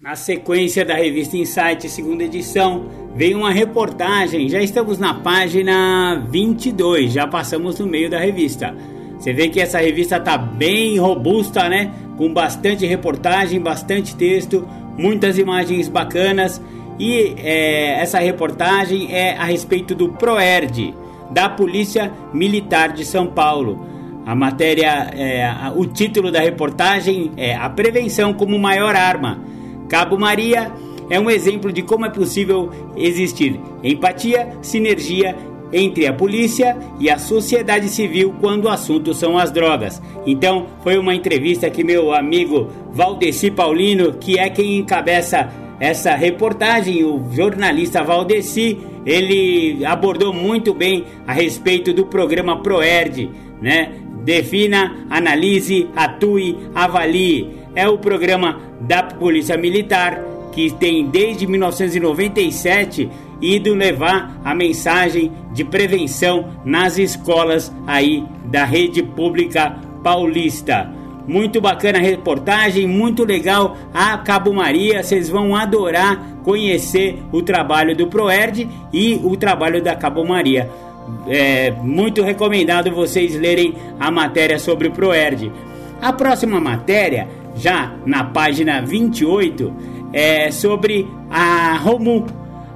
Na sequência da revista Insight, segunda edição, veio uma reportagem. Já estamos na página 22, já passamos no meio da revista. Você vê que essa revista está bem robusta, né? Com bastante reportagem, bastante texto, muitas imagens bacanas. E é, essa reportagem é a respeito do PROERD, da Polícia Militar de São Paulo. A matéria, é, o título da reportagem é A Prevenção como Maior Arma. Cabo Maria é um exemplo de como é possível existir empatia, sinergia entre a polícia e a sociedade civil quando o assunto são as drogas. Então, foi uma entrevista que meu amigo Valdeci Paulino, que é quem encabeça essa reportagem, o jornalista Valdeci, ele abordou muito bem a respeito do programa Proerd, né? Defina, analise, atue, avalie. É o programa da Polícia Militar que tem desde 1997 ido levar a mensagem de prevenção nas escolas aí da rede pública paulista. Muito bacana a reportagem, muito legal a Cabo Maria. Vocês vão adorar conhecer o trabalho do Proerd e o trabalho da Cabo Maria. É muito recomendado vocês lerem a matéria sobre o Proerd. A próxima matéria, já na página 28, é sobre a Romu,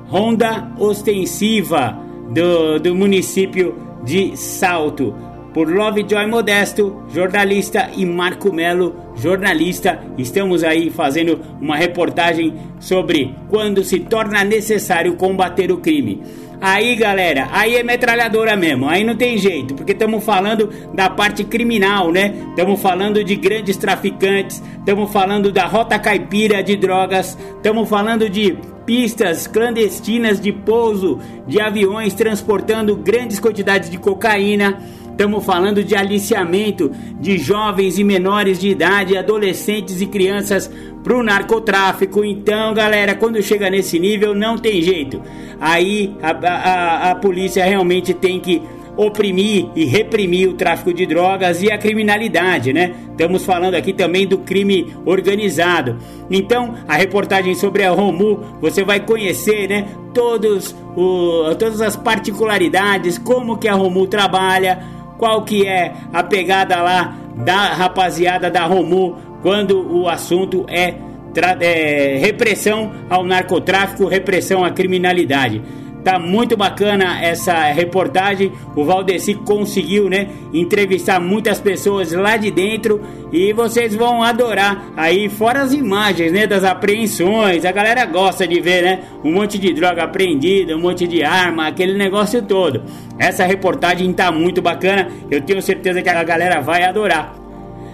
Ronda Ostensiva do, do município de Salto. Por Lovejoy Modesto, jornalista, e Marco Melo, jornalista. Estamos aí fazendo uma reportagem sobre quando se torna necessário combater o crime. Aí, galera, aí é metralhadora mesmo, aí não tem jeito, porque estamos falando da parte criminal, né? Estamos falando de grandes traficantes, estamos falando da rota caipira de drogas, estamos falando de pistas clandestinas de pouso de aviões transportando grandes quantidades de cocaína. Estamos falando de aliciamento de jovens e menores de idade, adolescentes e crianças para o narcotráfico. Então, galera, quando chega nesse nível, não tem jeito. Aí a, a, a polícia realmente tem que oprimir e reprimir o tráfico de drogas e a criminalidade, né? Estamos falando aqui também do crime organizado. Então, a reportagem sobre a Romu, você vai conhecer, né, todos o, todas as particularidades, como que a Romu trabalha, qual que é a pegada lá da rapaziada da Romu quando o assunto é, é repressão ao narcotráfico, repressão à criminalidade. Tá muito bacana essa reportagem. O Valdeci conseguiu, né, entrevistar muitas pessoas lá de dentro e vocês vão adorar aí fora as imagens, né, das apreensões. A galera gosta de ver, né, um monte de droga apreendida, um monte de arma, aquele negócio todo. Essa reportagem tá muito bacana. Eu tenho certeza que a galera vai adorar.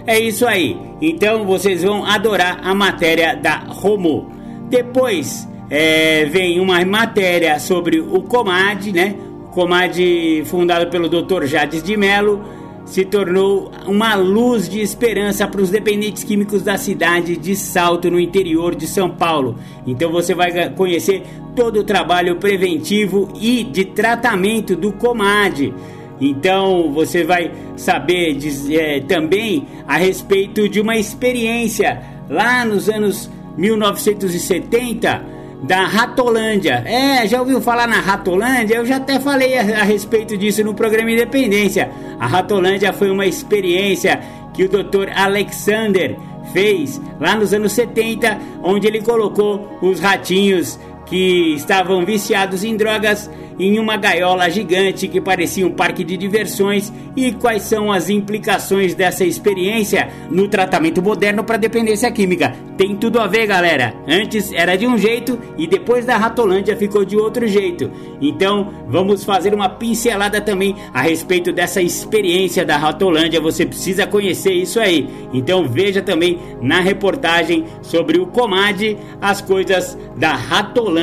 É isso aí. Então vocês vão adorar a matéria da Romo. Depois é, vem uma matéria sobre o Comad, né? Comad, fundado pelo Dr. Jades de Mello, se tornou uma luz de esperança para os dependentes químicos da cidade de Salto, no interior de São Paulo. Então você vai conhecer todo o trabalho preventivo e de tratamento do Comad. Então você vai saber é, também a respeito de uma experiência lá nos anos 1970 da Ratolândia. É, já ouviu falar na Ratolândia? Eu já até falei a, a, respeito disso no programa Independência. A Ratolândia foi uma experiência que o Dr. Alexander fez lá nos anos 70, onde ele colocou os ratinhos que estavam viciados em drogas em uma gaiola gigante que parecia um parque de diversões e quais são as implicações dessa experiência no tratamento moderno para dependência química. Tem tudo a ver, galera. Antes era de um jeito e depois da Ratolândia ficou de outro jeito. Então, vamos fazer uma pincelada também a respeito dessa experiência da Ratolândia. Você precisa conhecer isso aí. Então, veja também na reportagem sobre o Comad as coisas da Ratolândia.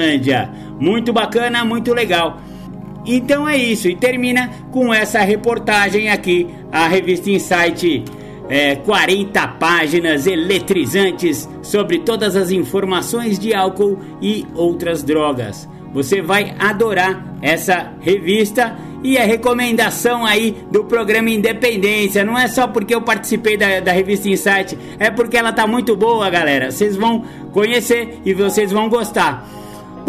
Muito bacana, muito legal. Então é isso, e termina com essa reportagem aqui, a revista Insight. É, 40 páginas eletrizantes sobre todas as informações de álcool e outras drogas. Você vai adorar essa revista E a recomendação aí do programa Independência, não é só porque eu participei da, da revista Insight, é porque ela tá muito boa, galera. Vocês vão conhecer e vocês vão gostar.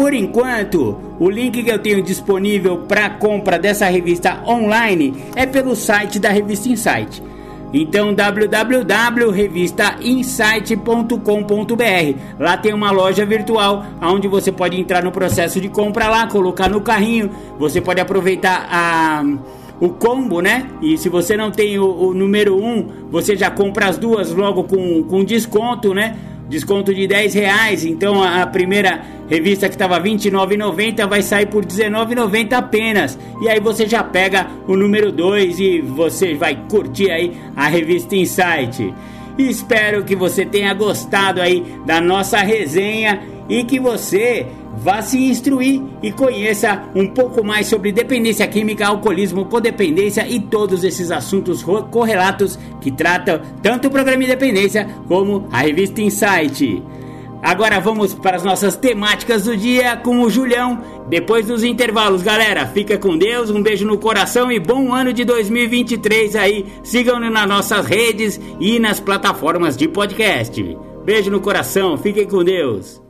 Por enquanto, o link que eu tenho disponível para compra dessa revista online é pelo site da Revista Insight. Então www.revistainsight.com.br. Lá tem uma loja virtual onde você pode entrar no processo de compra lá, colocar no carrinho. Você pode aproveitar a o combo, né? E se você não tem o, o número 1, um, você já compra as duas logo com, com desconto, né? desconto de 10 reais. Então a, primeira revista que estava R$ 29,90 vai sair por R$ 19,90 apenas. E aí você já pega o número 2 e você vai curtir aí a revista Insight. Espero que você tenha gostado aí da nossa resenha e que você vá se instruir e conheça um pouco mais sobre dependência química, alcoolismo, codependência e todos esses assuntos correlatos que tratam tanto o programa Independência como a revista Insight. Agora vamos para as nossas temáticas do dia com o Julião. Depois dos intervalos, galera, fica com Deus, um beijo no coração e bom ano de 2023 aí. Sigam-nos nas nossas redes e nas plataformas de podcast. Beijo no coração, fiquem com Deus.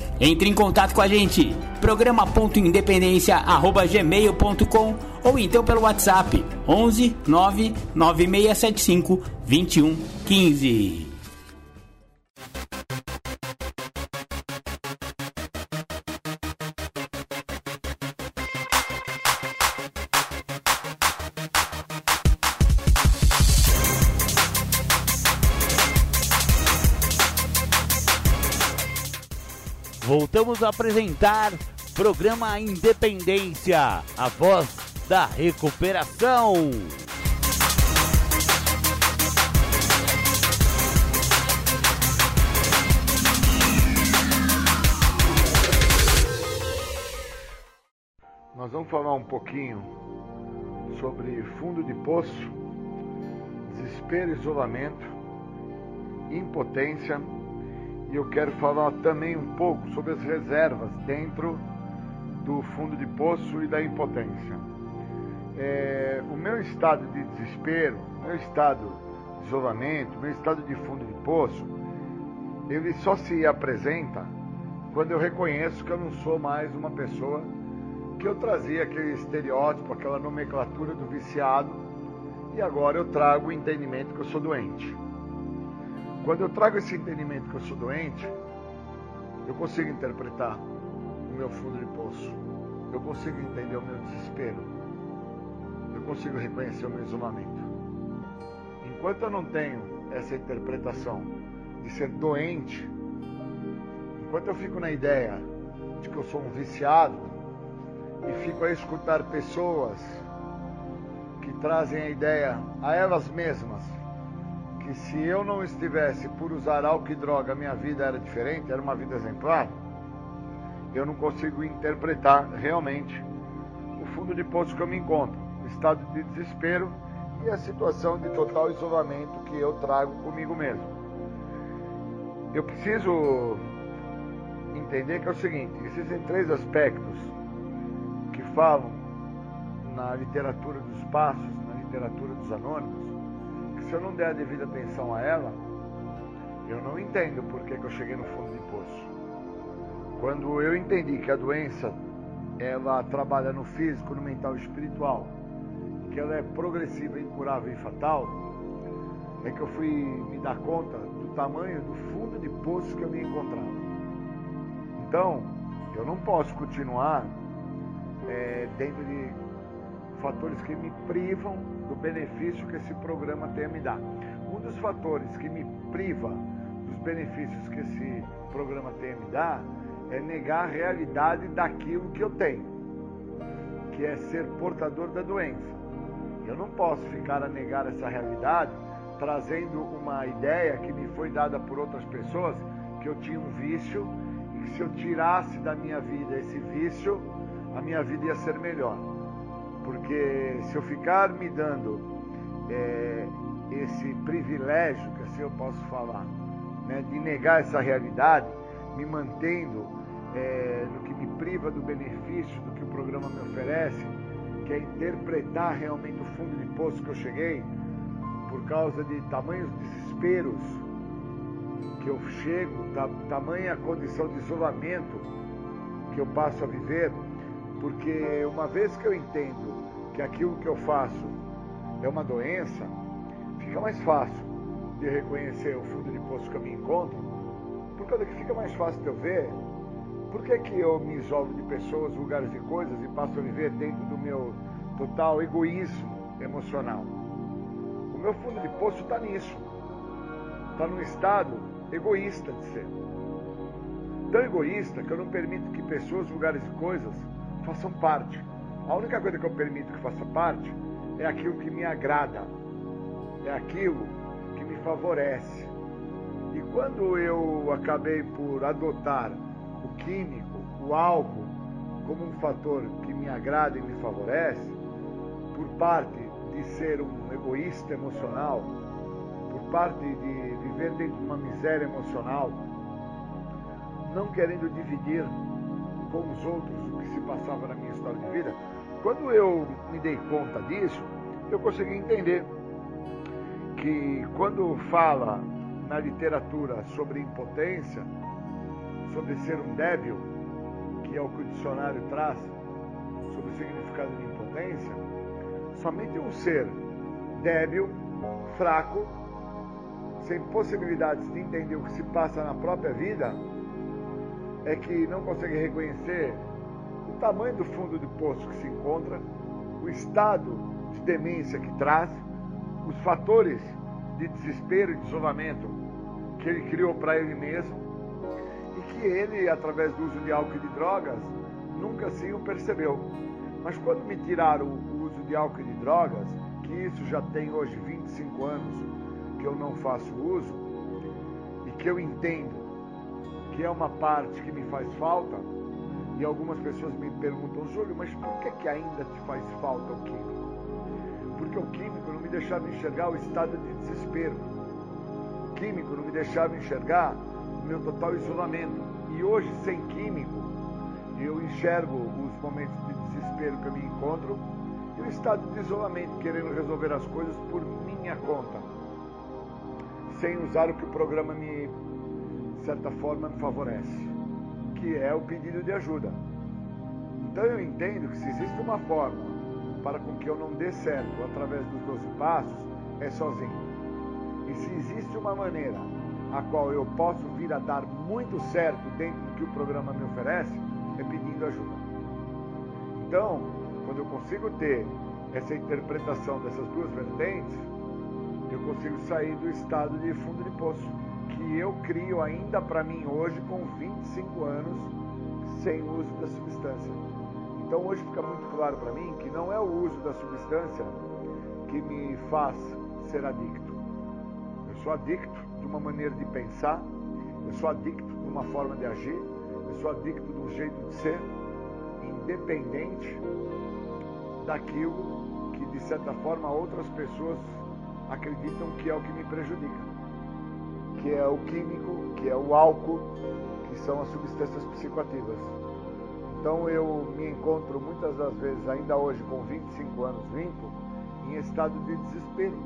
Entre em contato com a gente programa.independência@gmail.com ou então pelo WhatsApp 11 99675 2115. Voltamos a apresentar Programa Independência, a voz da recuperação. Nós vamos falar um pouquinho sobre fundo de poço, desespero, isolamento, impotência e eu quero falar também um pouco sobre as reservas dentro do fundo de poço e da impotência. É, o meu estado de desespero, meu estado de isolamento, meu estado de fundo de poço, ele só se apresenta quando eu reconheço que eu não sou mais uma pessoa que eu trazia aquele estereótipo, aquela nomenclatura do viciado, e agora eu trago o entendimento que eu sou doente. Quando eu trago esse entendimento que eu sou doente, eu consigo interpretar o meu fundo de poço. Eu consigo entender o meu desespero. Eu consigo reconhecer o meu isolamento. Enquanto eu não tenho essa interpretação de ser doente, enquanto eu fico na ideia de que eu sou um viciado e fico a escutar pessoas que trazem a ideia a elas mesmas que se eu não estivesse por usar álcool e droga, minha vida era diferente, era uma vida exemplar, eu não consigo interpretar realmente o fundo de poço que eu me encontro, o estado de desespero e a situação de total isolamento que eu trago comigo mesmo. Eu preciso entender que é o seguinte: existem três aspectos que falam na literatura dos passos, na literatura dos anônimos, se eu não der a devida atenção a ela, eu não entendo por que, que eu cheguei no fundo de poço. Quando eu entendi que a doença ela trabalha no físico, no mental e espiritual, que ela é progressiva, incurável e fatal, é que eu fui me dar conta do tamanho do fundo de poço que eu me encontrava. Então, eu não posso continuar é, dentro de fatores que me privam do benefício que esse programa tem a me dar. Um dos fatores que me priva dos benefícios que esse programa tem a me dar é negar a realidade daquilo que eu tenho, que é ser portador da doença. Eu não posso ficar a negar essa realidade trazendo uma ideia que me foi dada por outras pessoas que eu tinha um vício e que se eu tirasse da minha vida esse vício, a minha vida ia ser melhor. Porque se eu ficar me dando é, esse privilégio, que assim eu posso falar, né, de negar essa realidade, me mantendo é, no que me priva do benefício do que o programa me oferece, que é interpretar realmente o fundo de poço que eu cheguei, por causa de tamanhos desesperos que eu chego, tamanha condição de isolamento que eu passo a viver, porque uma vez que eu entendo aquilo que eu faço é uma doença, fica mais fácil de reconhecer o fundo de poço que eu me encontro, por causa que fica mais fácil de eu ver por que, que eu me isolo de pessoas, lugares e coisas e passo a viver dentro do meu total egoísmo emocional. O meu fundo de poço está nisso. Está num estado egoísta de ser. Tão egoísta que eu não permito que pessoas, lugares e coisas façam parte. A única coisa que eu permito que faça parte é aquilo que me agrada, é aquilo que me favorece. E quando eu acabei por adotar o químico, o álcool, como um fator que me agrada e me favorece, por parte de ser um egoísta emocional, por parte de viver dentro de uma miséria emocional, não querendo dividir com os outros o que se passava na minha história de vida, quando eu me dei conta disso, eu consegui entender que quando fala na literatura sobre impotência, sobre ser um débil, que é o que o dicionário traz sobre o significado de impotência, somente um ser débil, fraco, sem possibilidades de entender o que se passa na própria vida, é que não consegue reconhecer o tamanho do fundo do poço que se encontra, o estado de demência que traz, os fatores de desespero e de isolamento que ele criou para ele mesmo e que ele, através do uso de álcool e de drogas, nunca assim o percebeu. Mas quando me tiraram o uso de álcool e de drogas, que isso já tem hoje 25 anos que eu não faço uso, e que eu entendo que é uma parte que me faz falta, e algumas pessoas me perguntam, Júlio, mas por que, que ainda te faz falta o químico? Porque o químico não me deixava enxergar o estado de desespero. O químico não me deixava enxergar o meu total isolamento. E hoje, sem químico, eu enxergo os momentos de desespero que eu me encontro e o estado de isolamento, querendo resolver as coisas por minha conta, sem usar o que o programa me de certa forma, me favorece, que é o pedido de ajuda. Então eu entendo que se existe uma forma para com que eu não dê certo através dos 12 passos, é sozinho. E se existe uma maneira a qual eu posso vir a dar muito certo dentro do que o programa me oferece, é pedindo ajuda. Então, quando eu consigo ter essa interpretação dessas duas vertentes, eu consigo sair do estado de fundo de poço que eu crio ainda para mim hoje com 25 anos sem uso da substância. Então hoje fica muito claro para mim que não é o uso da substância que me faz ser adicto. Eu sou adicto de uma maneira de pensar, eu sou adicto de uma forma de agir, eu sou adicto de um jeito de ser, independente daquilo que de certa forma outras pessoas acreditam que é o que me prejudica que é o químico, que é o álcool, que são as substâncias psicoativas. Então eu me encontro muitas das vezes, ainda hoje com 25 anos limpo, em estado de desespero.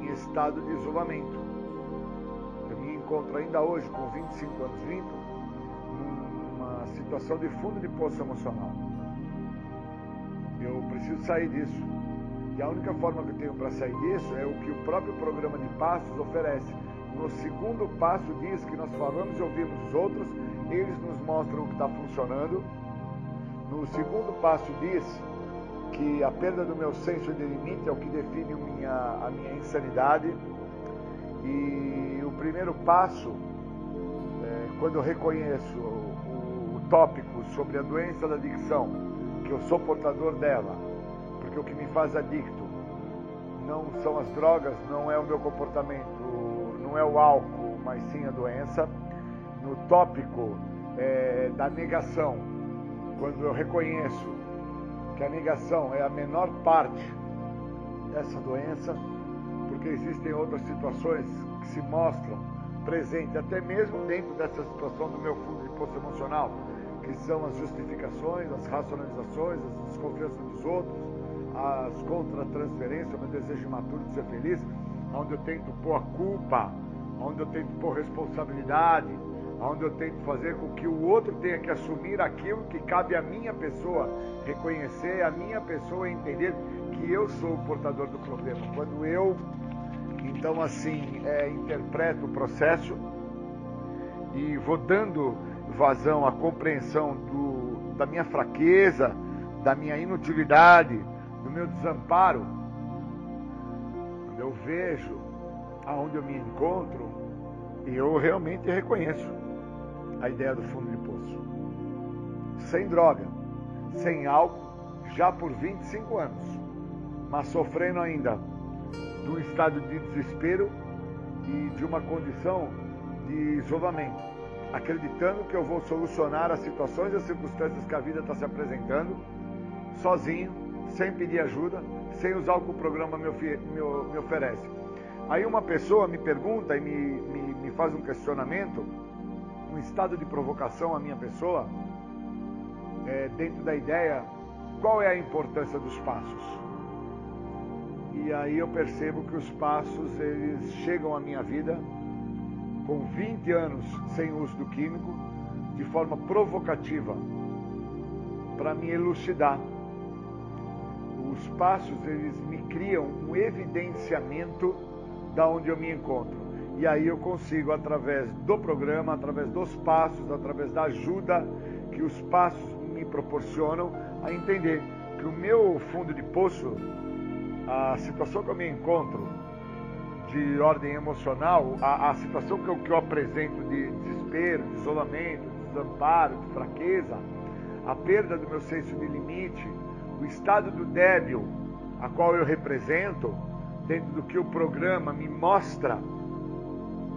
em estado de isolamento. Eu me encontro ainda hoje, com 25 anos limpo, numa situação de fundo de poço emocional. Eu preciso sair disso. E a única forma que eu tenho para sair disso é o que o próprio programa de passos oferece. No segundo passo diz que nós falamos e ouvimos os outros, eles nos mostram o que está funcionando. No segundo passo diz que a perda do meu senso de limite é o que define minha, a minha insanidade. E o primeiro passo, é, quando eu reconheço o, o tópico sobre a doença da adicção, que eu sou portador dela, porque o que me faz adicto não são as drogas, não é o meu comportamento, não é o álcool, mas sim a doença. No tópico é, da negação, quando eu reconheço que a negação é a menor parte dessa doença, porque existem outras situações que se mostram presentes, até mesmo dentro dessa situação do meu fundo de poço emocional, que são as justificações, as racionalizações, as desconfianças dos outros, as contra-transferências, o meu desejo imaturo de ser feliz, onde eu tento pôr culpa, onde eu tento pôr responsabilidade, onde eu tento fazer com que o outro tenha que assumir aquilo que cabe à minha pessoa, reconhecer a minha pessoa entender que eu sou o portador do problema. Quando eu, então assim, é, interpreto o processo e vou dando vazão à compreensão do, da minha fraqueza, da minha inutilidade, do meu desamparo, quando eu vejo aonde eu me encontro, eu realmente reconheço a ideia do fundo de poço. Sem droga, sem álcool, já por 25 anos, mas sofrendo ainda um estado de desespero e de uma condição de isolamento, acreditando que eu vou solucionar as situações e as circunstâncias que a vida está se apresentando, sozinho, sem pedir ajuda, sem usar o que o programa me, me, oferece. Aí uma pessoa me pergunta e me, me, me faz um questionamento um estado de provocação à minha pessoa, é, dentro da ideia qual é a importância dos passos. E aí eu percebo que os passos eles chegam à minha vida com 20 anos sem uso do químico, de forma provocativa, para me elucidar. Os passos eles me criam um evidenciamento da onde eu me encontro. E aí eu consigo, através do programa, através dos passos, através da ajuda que os passos me proporcionam, a entender que o meu fundo de poço, a situação que eu me encontro de ordem emocional, a, a situação que eu, que eu apresento de desespero, de isolamento, de desamparo, de fraqueza, a perda do meu senso de limite, o estado do débil a qual eu represento, dentro do que o programa me mostra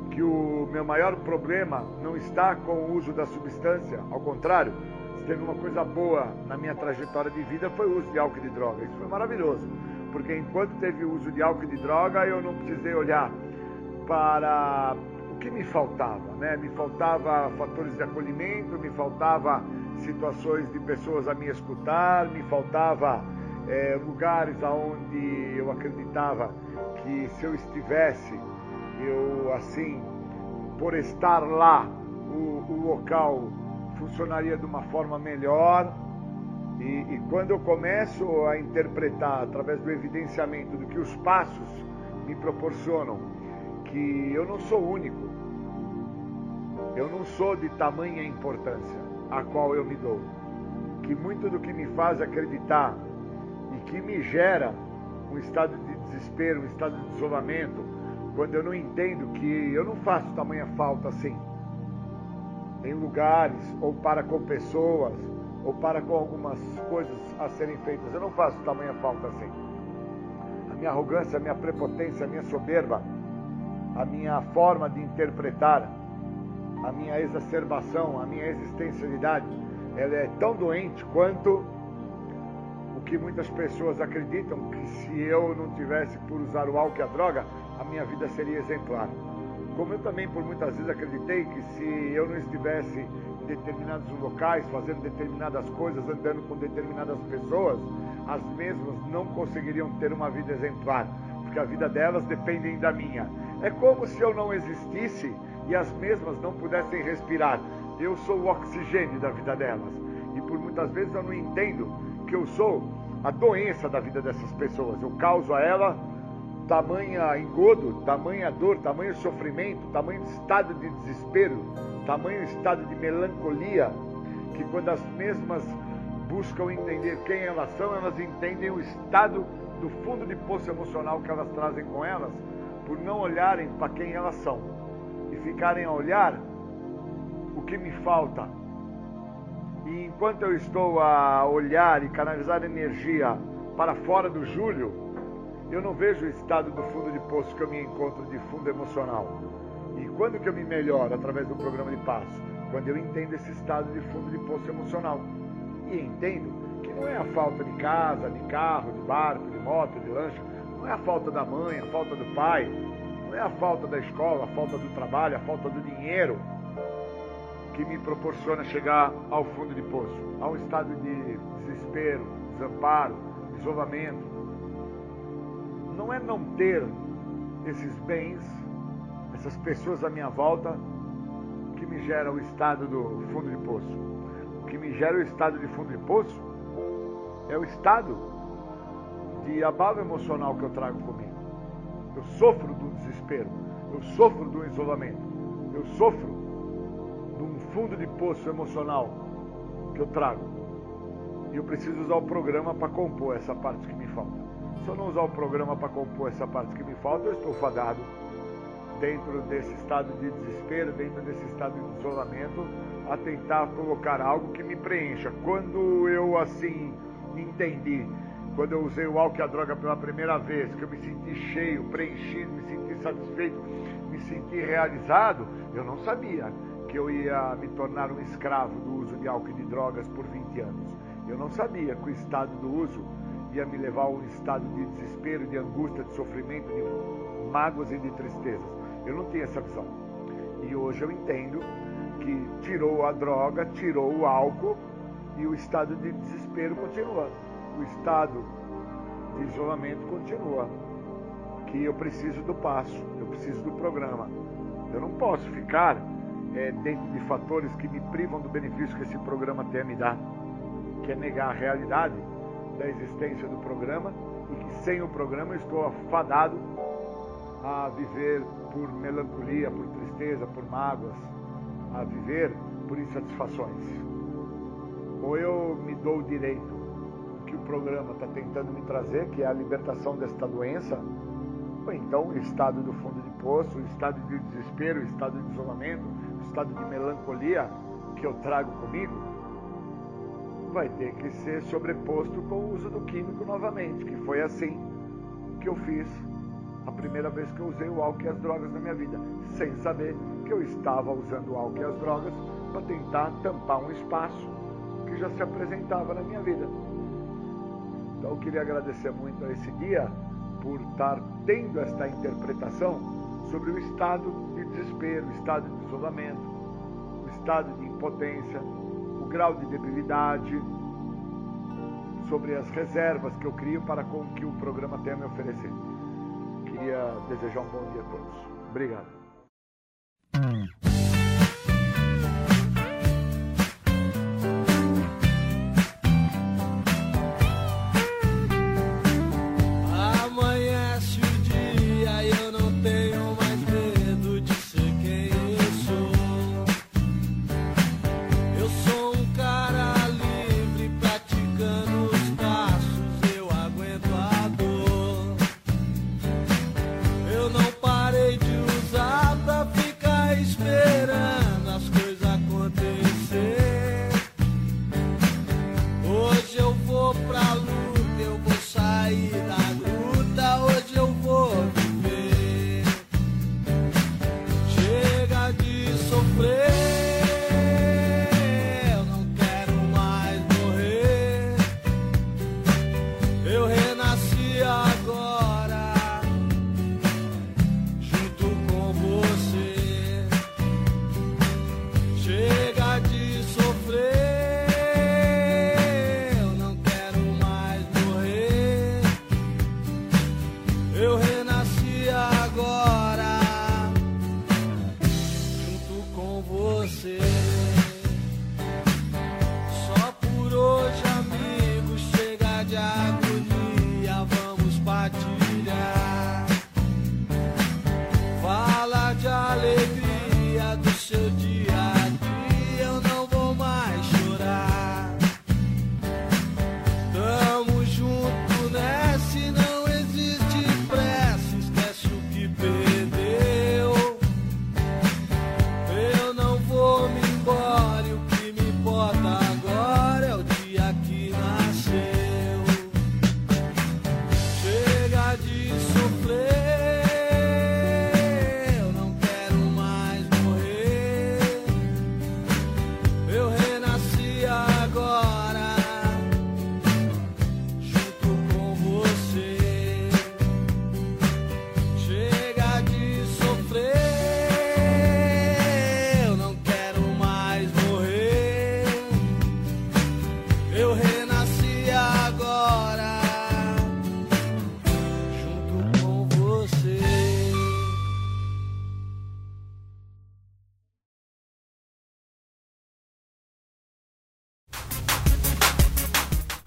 que o meu maior problema não está com o uso da substância, ao contrário, se teve uma coisa boa na minha trajetória de vida foi o uso de álcool e de droga. Isso foi maravilhoso, porque enquanto teve o uso de álcool e de droga, eu não precisei olhar para o que me faltava, né? Me faltava fatores de acolhimento, me faltava situações de pessoas a me escutar, me faltava é, lugares aonde eu acreditava que se eu estivesse eu assim, por estar lá, o, o local funcionaria de uma forma melhor. E, e quando eu começo a interpretar através do evidenciamento do que os passos me proporcionam, que eu não sou único, eu não sou de tamanha importância a qual eu me dou, que muito do que me faz acreditar e que me gera um estado de desespero, um estado de isolamento, quando eu não entendo que eu não faço tamanha falta assim, em lugares, ou para com pessoas, ou para com algumas coisas a serem feitas, eu não faço tamanha falta assim. A minha arrogância, a minha prepotência, a minha soberba, a minha forma de interpretar, a minha exacerbação, a minha existencialidade, ela é tão doente quanto o que muitas pessoas acreditam que se eu não tivesse por usar o álcool e a droga, a minha vida seria exemplar. Como eu também por muitas vezes acreditei que se eu não estivesse em determinados locais, fazendo determinadas coisas, andando com determinadas pessoas, as mesmas não conseguiriam ter uma vida exemplar. porque a vida delas depende da minha. É como se eu não existisse e as mesmas não pudessem respirar. Eu sou o oxigênio da vida delas. E por muitas vezes eu não entendo que eu sou a doença da vida dessas pessoas. Eu causo a ela tamanha engodo, tamanha dor, tamanho sofrimento, tamanho estado de desespero, tamanho estado de melancolia, que quando as mesmas buscam entender quem elas são, elas entendem o estado do fundo de poço emocional que elas trazem com elas, por não olharem para quem elas são ficarem a olhar o que me falta. E enquanto eu estou a olhar e canalizar energia para fora do Júlio, eu não vejo o estado do fundo de poço que eu me encontro de fundo emocional. E quando que eu me melhoro através do programa de paz? Quando eu entendo esse estado de fundo de poço emocional. E entendo que não é a falta de casa, de carro, de barco, de moto, de lancha, não é a falta da mãe, a falta do pai, não é a falta da escola, a falta do trabalho, a falta do dinheiro que me proporciona chegar ao fundo de poço, a um estado de desespero, desamparo, isolamento. Não é não ter esses bens, essas pessoas à minha volta, que me gera o estado do fundo de poço. O que me gera o estado de fundo de poço é o estado de abalo emocional que eu trago comigo. Eu sofro do desespero, eu sofro do isolamento, eu sofro de um fundo de poço emocional que eu trago. E eu preciso usar o programa para compor essa parte que me falta. Se eu não usar o programa para compor essa parte que me falta, eu estou fadado dentro desse estado de desespero, dentro desse estado de isolamento, a tentar colocar algo que me preencha. Quando eu assim entendi, quando eu usei o álcool e a droga pela primeira vez, que eu me senti cheio, preenchido, me satisfeito, me senti realizado, eu não sabia que eu ia me tornar um escravo do uso de álcool e de drogas por 20 anos. Eu não sabia que o estado do uso ia me levar a um estado de desespero, de angústia, de sofrimento, de mágoas e de tristezas. Eu não tinha essa visão. E hoje eu entendo que tirou a droga, tirou o álcool e o estado de desespero continua. O estado de isolamento continua. Que eu preciso do passo, eu preciso do programa. Eu não posso ficar é, dentro de fatores que me privam do benefício que esse programa tem a me dar, que é negar a realidade da existência do programa e que sem o programa eu estou afadado a viver por melancolia, por tristeza, por mágoas, a viver por insatisfações. Ou eu me dou o direito que o programa está tentando me trazer, que é a libertação desta doença, ou então o estado do fundo de poço, o estado de desespero, o estado de isolamento, o estado de melancolia que eu trago comigo, vai ter que ser sobreposto com o uso do químico novamente, que foi assim que eu fiz a primeira vez que eu usei o álcool e as drogas na minha vida, sem saber que eu estava usando o álcool e as drogas para tentar tampar um espaço que já se apresentava na minha vida. Então eu queria agradecer muito a esse dia por estar tendo esta interpretação sobre o estado de desespero, o estado de isolamento, o estado de impotência, o grau de debilidade, sobre as reservas que eu crio para com que o programa tenha a me oferecer. Queria desejar um bom dia a todos. Obrigado.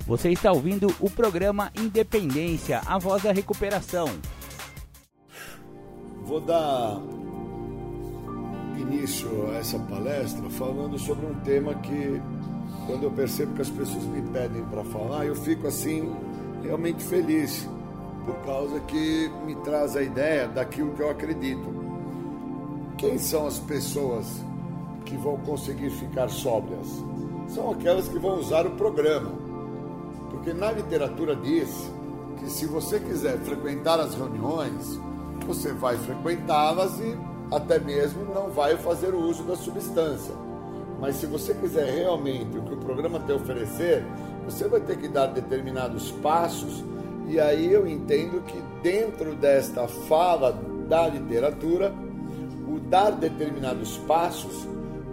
Você está ouvindo o programa Independência, a voz da recuperação. Vou dar início a essa palestra falando sobre um tema que, quando eu percebo que as pessoas me pedem para falar, eu fico assim realmente feliz, por causa que me traz a ideia daquilo que eu acredito. Quem são as pessoas que vão conseguir ficar sóbrias? São aquelas que vão usar o programa porque na literatura diz que se você quiser frequentar as reuniões, você vai frequentá-las e até mesmo não vai fazer o uso da substância. Mas se você quiser realmente o que o programa tem a oferecer, você vai ter que dar determinados passos, e aí eu entendo que dentro desta fala da literatura, o dar determinados passos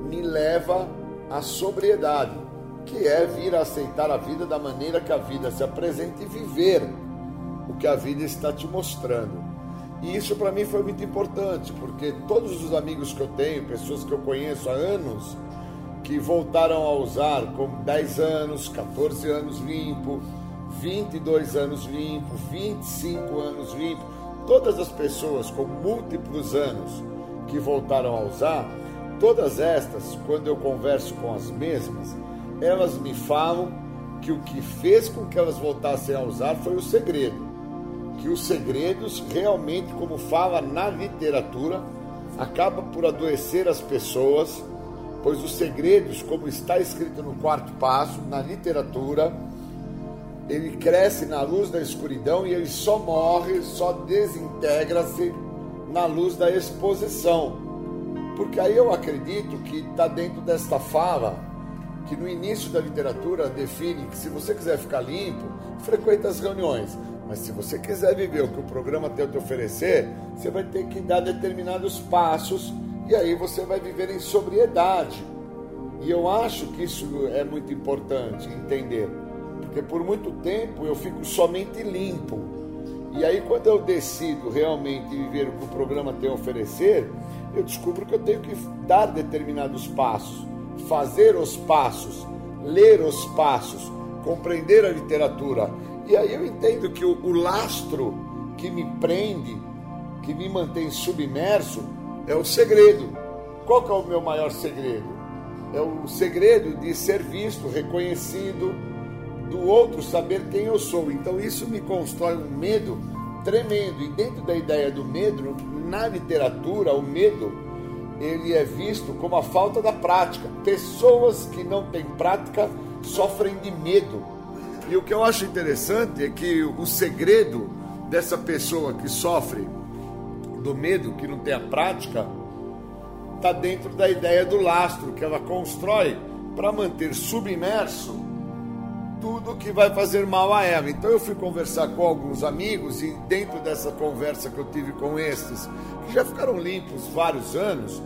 me leva à sobriedade que é vir a aceitar a vida da maneira que a vida se apresenta e viver o que a vida está te mostrando. E isso para mim foi muito importante, porque todos os amigos que eu tenho, pessoas que eu conheço há anos, que voltaram a usar com 10 anos, 14 anos limpo, 22 anos limpo, 25 anos limpo, todas as pessoas com múltiplos anos que voltaram a usar, todas estas, quando eu converso com as mesmas, elas me falam que o que fez com que elas voltassem a usar foi o segredo. Que os segredos, realmente, como fala na literatura, acaba por adoecer as pessoas, pois os segredos, como está escrito no quarto passo, na literatura, ele cresce na luz da escuridão e ele só morre, só desintegra-se na luz da exposição. Porque aí eu acredito que está dentro desta fala que no início da literatura define que se você quiser ficar limpo, frequente as reuniões. Mas se você quiser viver o que o programa tem a te oferecer, você vai ter que dar determinados passos e aí você vai viver em sobriedade. E eu acho que isso é muito importante entender, porque por muito tempo eu fico somente limpo. E aí quando eu decido realmente viver o que o programa tem a oferecer, eu descubro que eu tenho que dar determinados passos fazer os passos, ler os passos, compreender a literatura. E aí eu entendo que o, o lastro que me prende, que me mantém submerso, é o segredo. Qual que é o meu maior segredo? É o segredo de ser visto, reconhecido, do outro saber quem eu sou. Então isso me constrói um medo tremendo. E dentro da ideia do medo, na literatura, o medo ele é visto como a falta da prática. Pessoas que não têm prática sofrem de medo. E o que eu acho interessante é que o segredo dessa pessoa que sofre do medo, que não tem a prática, está dentro da ideia do lastro que ela constrói para manter submerso tudo que vai fazer mal a ela. Então eu fui conversar com alguns amigos e dentro dessa conversa que eu tive com estes, que já ficaram limpos vários anos,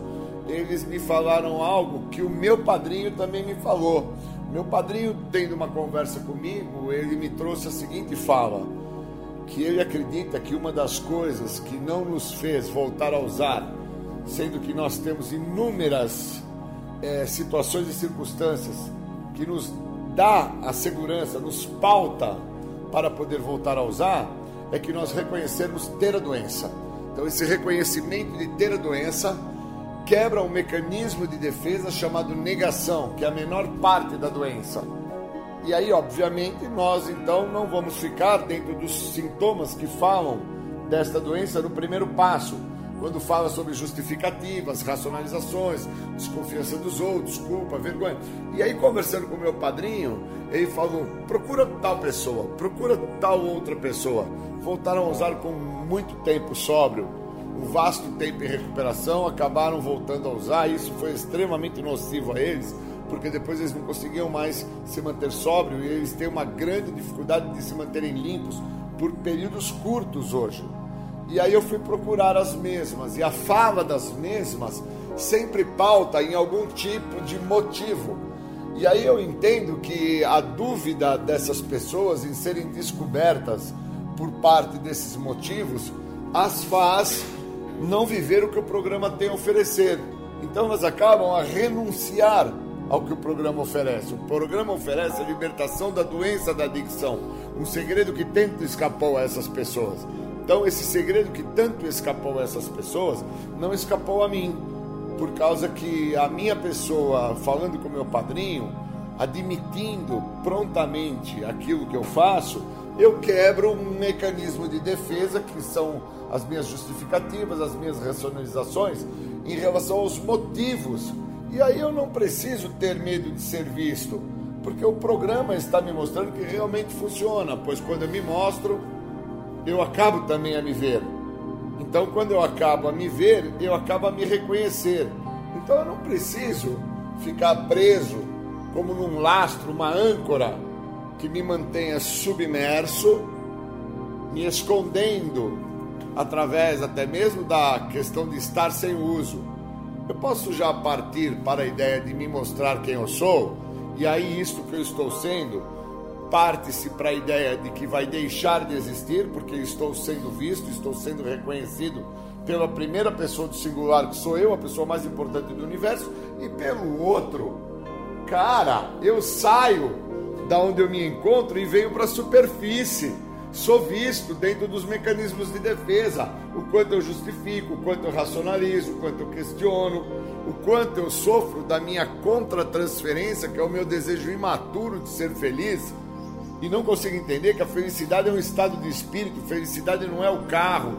eles me falaram algo que o meu padrinho também me falou. Meu padrinho, tendo uma conversa comigo, ele me trouxe a seguinte fala: que ele acredita que uma das coisas que não nos fez voltar a usar, sendo que nós temos inúmeras é, situações e circunstâncias que nos dá a segurança, nos pauta para poder voltar a usar, é que nós reconhecermos ter a doença. Então, esse reconhecimento de ter a doença quebra um mecanismo de defesa chamado negação, que é a menor parte da doença. E aí, obviamente, nós então não vamos ficar dentro dos sintomas que falam desta doença no primeiro passo, quando fala sobre justificativas, racionalizações, desconfiança dos outros, culpa, vergonha. E aí, conversando com meu padrinho, ele falou: procura tal pessoa, procura tal outra pessoa. Voltaram a usar com muito tempo sóbrio, um vasto tempo em recuperação, acabaram voltando a usar. Isso foi extremamente nocivo a eles, porque depois eles não conseguiam mais se manter sóbrio e eles têm uma grande dificuldade de se manterem limpos por períodos curtos hoje. E aí eu fui procurar as mesmas, e a fala das mesmas sempre pauta em algum tipo de motivo. E aí eu entendo que a dúvida dessas pessoas em serem descobertas por parte desses motivos as faz não viver o que o programa tem a oferecer. Então elas acabam a renunciar ao que o programa oferece. O programa oferece a libertação da doença da adicção, um segredo que tanto escapou a essas pessoas. Então, esse segredo que tanto escapou a essas pessoas não escapou a mim, por causa que a minha pessoa, falando com meu padrinho, admitindo prontamente aquilo que eu faço, eu quebro um mecanismo de defesa que são as minhas justificativas, as minhas racionalizações em relação aos motivos. E aí eu não preciso ter medo de ser visto, porque o programa está me mostrando que realmente funciona, pois quando eu me mostro, eu acabo também a me ver. Então, quando eu acabo a me ver, eu acabo a me reconhecer. Então, eu não preciso ficar preso como num lastro, uma âncora que me mantenha submerso, me escondendo através até mesmo da questão de estar sem uso. Eu posso já partir para a ideia de me mostrar quem eu sou, e aí isto que eu estou sendo parte-se para a ideia de que vai deixar de existir, porque estou sendo visto, estou sendo reconhecido pela primeira pessoa do singular, que sou eu, a pessoa mais importante do universo, e pelo outro, cara, eu saio da onde eu me encontro e venho para a superfície. Sou visto dentro dos mecanismos de defesa, o quanto eu justifico, o quanto eu racionalizo, o quanto eu questiono, o quanto eu sofro da minha contratransferência, que é o meu desejo imaturo de ser feliz, e não consigo entender que a felicidade é um estado de espírito, felicidade não é o carro,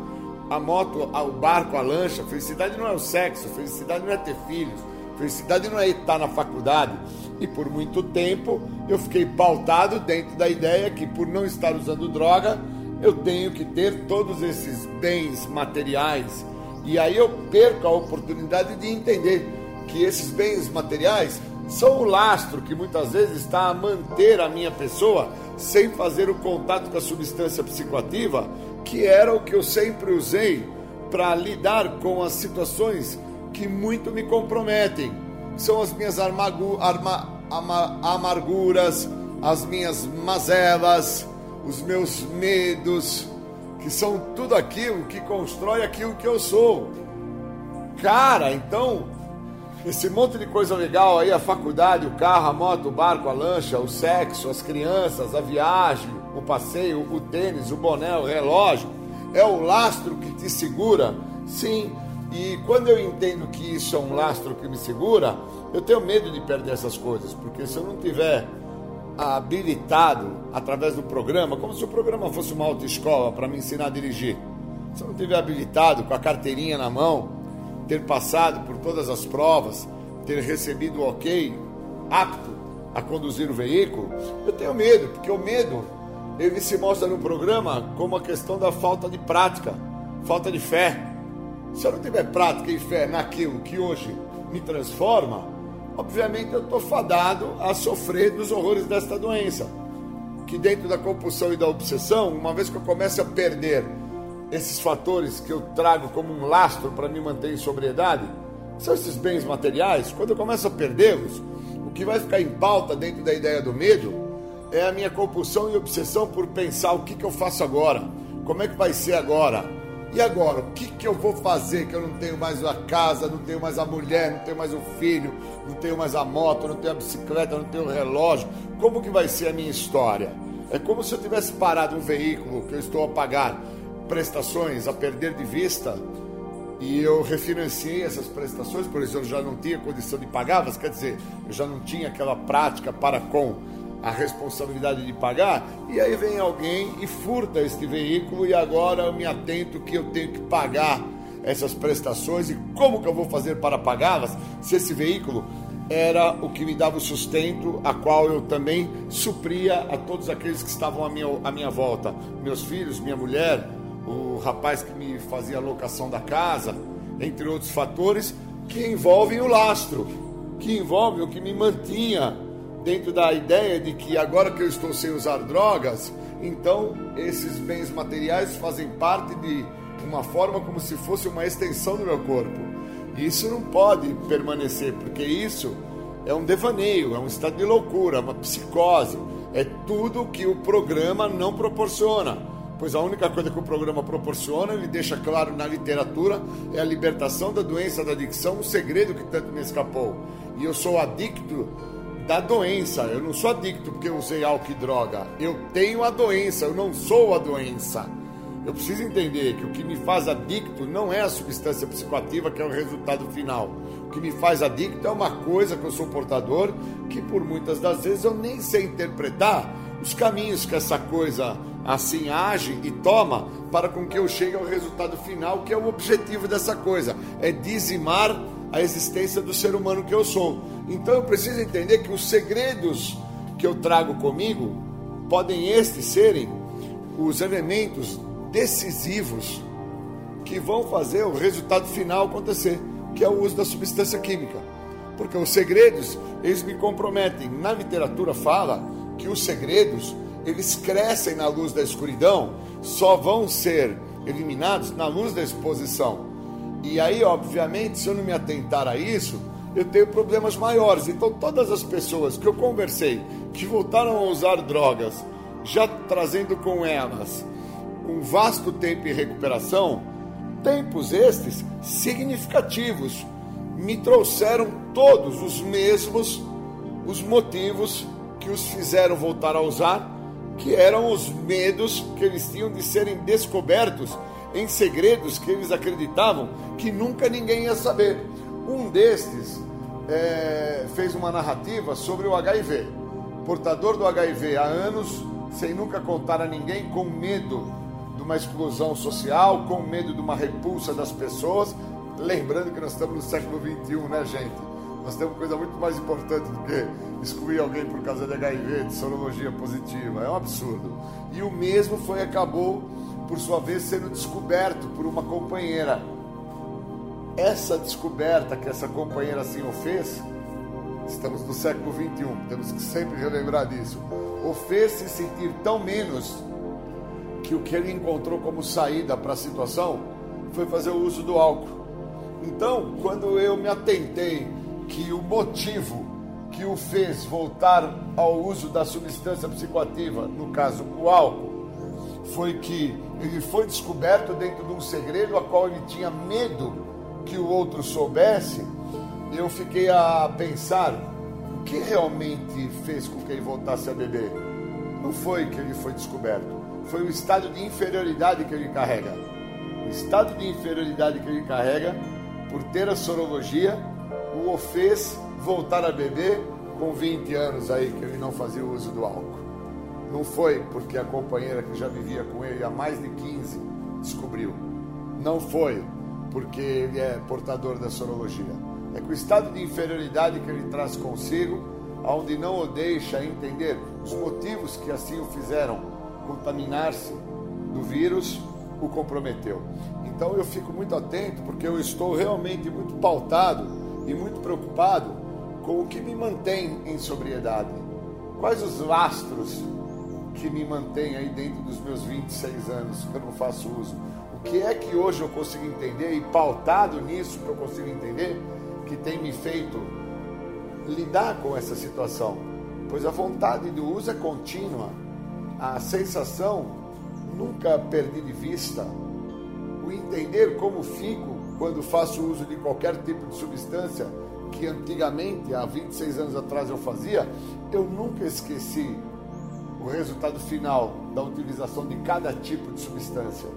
a moto, o barco, a lancha, felicidade não é o sexo, felicidade não é ter filhos, Felicidade não é estar na faculdade. E por muito tempo eu fiquei pautado dentro da ideia que por não estar usando droga, eu tenho que ter todos esses bens materiais. E aí eu perco a oportunidade de entender que esses bens materiais são o lastro que muitas vezes está a manter a minha pessoa sem fazer o contato com a substância psicoativa, que era o que eu sempre usei para lidar com as situações que muito me comprometem. São as minhas armagu, arma, ama, amarguras, as minhas mazelas, os meus medos, que são tudo aquilo que constrói aquilo que eu sou. Cara, então, esse monte de coisa legal aí, a faculdade, o carro, a moto, o barco, a lancha, o sexo, as crianças, a viagem, o passeio, o tênis, o boné, o relógio, é o lastro que te segura, sim, e quando eu entendo que isso é um lastro que me segura, eu tenho medo de perder essas coisas, porque se eu não tiver habilitado através do programa, como se o programa fosse uma autoescola para me ensinar a dirigir, se eu não tiver habilitado com a carteirinha na mão, ter passado por todas as provas, ter recebido o ok, apto a conduzir o veículo, eu tenho medo, porque o medo ele se mostra no programa como a questão da falta de prática, falta de fé. Se eu não tiver prática e fé naquilo que hoje me transforma, obviamente eu estou fadado a sofrer dos horrores desta doença. Que dentro da compulsão e da obsessão, uma vez que eu começo a perder esses fatores que eu trago como um lastro para me manter em sobriedade, são esses bens materiais, quando eu começo a perdê-los, o que vai ficar em pauta dentro da ideia do medo é a minha compulsão e obsessão por pensar o que, que eu faço agora, como é que vai ser agora, e agora, o que, que eu vou fazer que eu não tenho mais a casa, não tenho mais a mulher, não tenho mais o filho, não tenho mais a moto, não tenho a bicicleta, não tenho o relógio? Como que vai ser a minha história? É como se eu tivesse parado um veículo que eu estou a pagar prestações a perder de vista e eu refinanciei essas prestações, por isso eu já não tinha condição de pagá-las, quer dizer, eu já não tinha aquela prática para com a responsabilidade de pagar, e aí vem alguém e furta este veículo e agora eu me atento que eu tenho que pagar essas prestações e como que eu vou fazer para pagá-las se esse veículo era o que me dava o sustento, a qual eu também supria a todos aqueles que estavam à minha, à minha volta, meus filhos, minha mulher, o rapaz que me fazia a locação da casa, entre outros fatores que envolvem o lastro, que envolvem o que me mantinha dentro da ideia de que agora que eu estou sem usar drogas, então esses bens materiais fazem parte de uma forma como se fosse uma extensão do meu corpo. E isso não pode permanecer, porque isso é um devaneio, é um estado de loucura, uma psicose, é tudo que o programa não proporciona. Pois a única coisa que o programa proporciona, ele deixa claro na literatura, é a libertação da doença da adicção, um segredo que tanto me escapou. E eu sou adicto da doença, eu não sou adicto porque eu usei álcool e droga, eu tenho a doença, eu não sou a doença. Eu preciso entender que o que me faz adicto não é a substância psicoativa, que é o resultado final. O que me faz adicto é uma coisa que eu sou portador, que por muitas das vezes eu nem sei interpretar os caminhos que essa coisa assim age e toma para com que eu chegue ao resultado final, que é o objetivo dessa coisa, é dizimar a existência do ser humano que eu sou. Então eu preciso entender que os segredos que eu trago comigo podem estes serem os elementos decisivos que vão fazer o resultado final acontecer, que é o uso da substância química. Porque os segredos, eles me comprometem. Na literatura fala que os segredos, eles crescem na luz da escuridão, só vão ser eliminados na luz da exposição. E aí, obviamente, se eu não me atentar a isso, eu tenho problemas maiores. Então, todas as pessoas que eu conversei que voltaram a usar drogas, já trazendo com elas um vasto tempo em recuperação, tempos estes significativos, me trouxeram todos os mesmos os motivos que os fizeram voltar a usar, que eram os medos que eles tinham de serem descobertos em segredos que eles acreditavam que nunca ninguém ia saber. Um destes é, fez uma narrativa sobre o HIV, portador do HIV há anos, sem nunca contar a ninguém, com medo de uma exclusão social, com medo de uma repulsa das pessoas. Lembrando que nós estamos no século XXI, né, gente? Nós temos coisa muito mais importante do que excluir alguém por causa de HIV, de sorologia positiva. É um absurdo. E o mesmo foi acabou, por sua vez, sendo descoberto por uma companheira. Essa descoberta que essa companheira assim o fez, estamos no século XXI, temos que sempre relembrar disso, o fez se sentir tão menos que o que ele encontrou como saída para a situação foi fazer o uso do álcool. Então, quando eu me atentei que o motivo que o fez voltar ao uso da substância psicoativa, no caso o álcool, foi que ele foi descoberto dentro de um segredo a qual ele tinha medo que o outro soubesse, eu fiquei a pensar o que realmente fez com que ele voltasse a beber. Não foi que ele foi descoberto, foi o estado de inferioridade que ele carrega. O estado de inferioridade que ele carrega, por ter a sorologia, o fez voltar a beber com 20 anos aí que ele não fazia uso do álcool. Não foi porque a companheira que já vivia com ele há mais de 15 descobriu. Não foi porque ele é portador da sorologia. É que o estado de inferioridade que ele traz consigo, onde não o deixa entender os motivos que assim o fizeram contaminar-se do vírus o comprometeu. Então eu fico muito atento porque eu estou realmente muito pautado e muito preocupado com o que me mantém em sobriedade. Quais os lastros que me mantêm aí dentro dos meus 26 anos que eu não faço uso? O que é que hoje eu consigo entender e pautado nisso que eu consigo entender que tem me feito lidar com essa situação? Pois a vontade do uso é contínua a sensação, nunca perdi de vista, o entender como fico quando faço uso de qualquer tipo de substância que antigamente, há 26 anos atrás, eu fazia, eu nunca esqueci o resultado final da utilização de cada tipo de substância.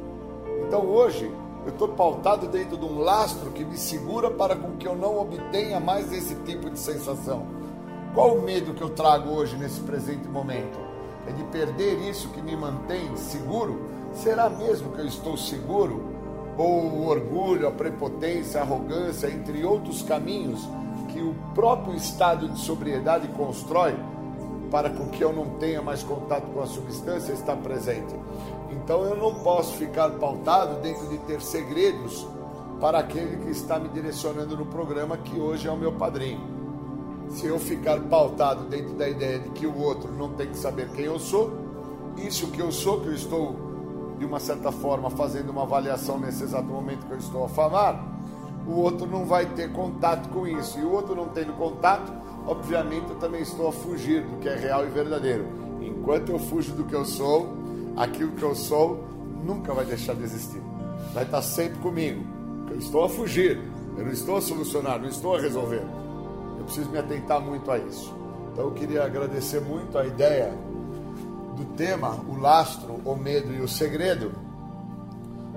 Então hoje eu estou pautado dentro de um lastro que me segura para com que eu não obtenha mais esse tipo de sensação. Qual o medo que eu trago hoje nesse presente momento? é de perder isso que me mantém seguro? Será mesmo que eu estou seguro? Ou o orgulho, a prepotência, a arrogância, entre outros caminhos que o próprio estado de sobriedade constrói para com que eu não tenha mais contato com a substância está presente. Então eu não posso ficar pautado dentro de ter segredos para aquele que está me direcionando no programa que hoje é o meu padrinho se eu ficar pautado dentro da ideia de que o outro não tem que saber quem eu sou, isso que eu sou, que eu estou, de uma certa forma, fazendo uma avaliação nesse exato momento que eu estou a falar, o outro não vai ter contato com isso. E o outro não tendo contato, obviamente eu também estou a fugir do que é real e verdadeiro. Enquanto eu fujo do que eu sou, aquilo que eu sou nunca vai deixar de existir. Vai estar sempre comigo. Eu estou a fugir, eu não estou a solucionar, não estou a resolver. Eu preciso me atentar muito a isso. Então eu queria agradecer muito a ideia do tema, o lastro, o medo e o segredo,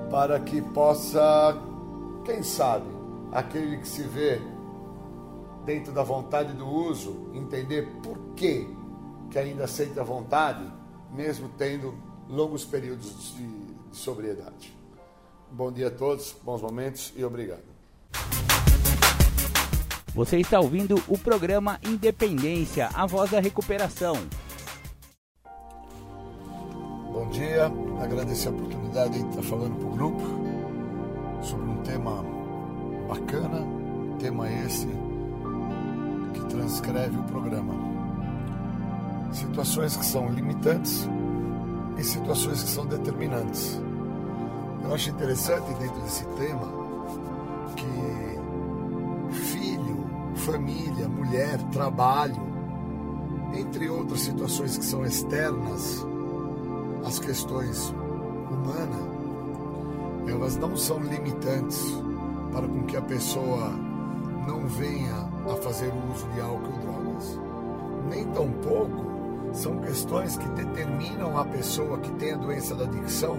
para que possa, quem sabe, aquele que se vê dentro da vontade do uso, entender por que, que ainda sente a vontade, mesmo tendo longos períodos de sobriedade. Bom dia a todos, bons momentos e obrigado. Você está ouvindo o programa Independência, a voz da recuperação. Bom dia, agradecer a oportunidade de estar falando para o grupo sobre um tema bacana, tema esse que transcreve o programa. Situações que são limitantes e situações que são determinantes. Eu acho interessante dentro desse tema que filho, família, mulher, trabalho, entre outras situações que são externas às questões humanas, elas não são limitantes para com que a pessoa não venha a fazer uso de álcool ou drogas. Nem tampouco são questões que determinam a pessoa que tem a doença da adicção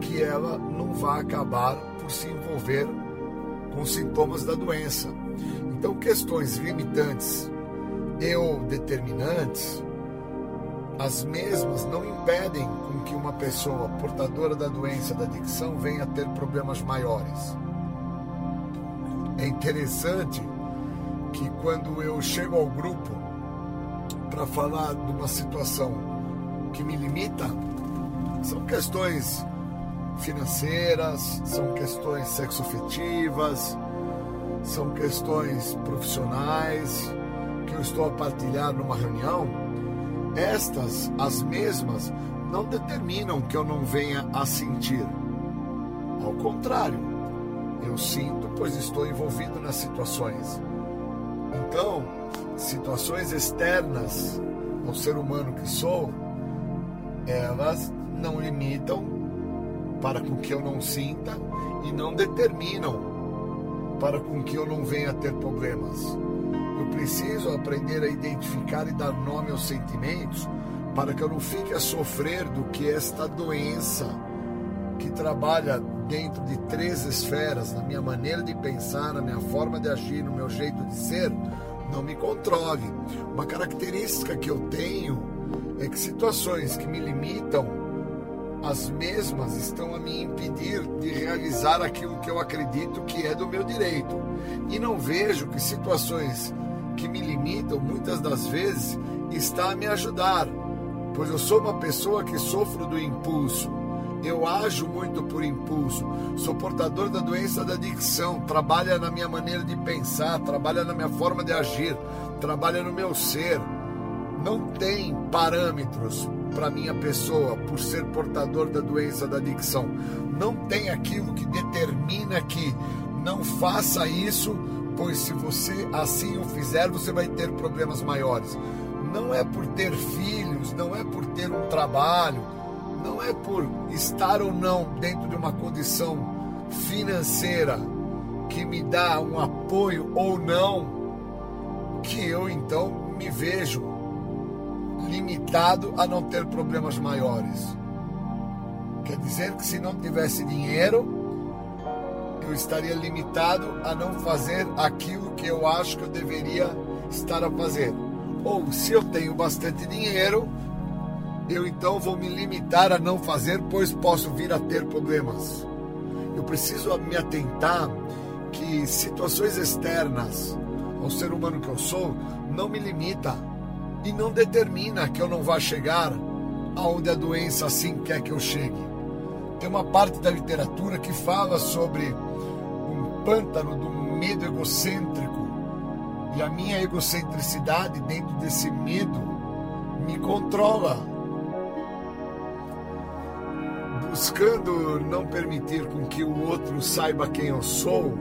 que ela não vai acabar por se envolver com sintomas da doença. Então, questões limitantes e determinantes, as mesmas não impedem com que uma pessoa portadora da doença da adicção venha a ter problemas maiores. É interessante que quando eu chego ao grupo para falar de uma situação que me limita, são questões financeiras, são questões sexoafetivas, são questões profissionais que eu estou a partilhar numa reunião. Estas, as mesmas, não determinam que eu não venha a sentir. Ao contrário, eu sinto, pois estou envolvido nas situações. Então, situações externas ao ser humano que sou, elas não limitam para com que eu não sinta e não determinam para com que eu não venha a ter problemas. Eu preciso aprender a identificar e dar nome aos sentimentos para que eu não fique a sofrer do que esta doença que trabalha dentro de três esferas, na minha maneira de pensar, na minha forma de agir, no meu jeito de ser, não me controle. Uma característica que eu tenho é que situações que me limitam, as mesmas estão a me impedir de realizar aquilo que eu acredito que é do meu direito. E não vejo que situações que me limitam, muitas das vezes, está a me ajudar, pois eu sou uma pessoa que sofro do impulso eu ajo muito por impulso, sou portador da doença da adicção, trabalha na minha maneira de pensar, trabalha na minha forma de agir, trabalha no meu ser. Não tem parâmetros para minha pessoa por ser portador da doença da adicção. Não tem aquilo que determina que não faça isso, pois se você assim o fizer, você vai ter problemas maiores. Não é por ter filhos, não é por ter um trabalho, não é por estar ou não dentro de uma condição financeira que me dá um apoio ou não, que eu então me vejo limitado a não ter problemas maiores. Quer dizer que se não tivesse dinheiro, eu estaria limitado a não fazer aquilo que eu acho que eu deveria estar a fazer. Ou se eu tenho bastante dinheiro, eu então vou me limitar a não fazer, pois posso vir a ter problemas. Eu preciso me atentar que situações externas ao ser humano que eu sou não me limita e não determina que eu não vá chegar aonde a doença assim quer que eu chegue. Tem uma parte da literatura que fala sobre um pântano do medo egocêntrico e a minha egocentricidade dentro desse medo me controla buscando não permitir com que o outro saiba quem eu sou,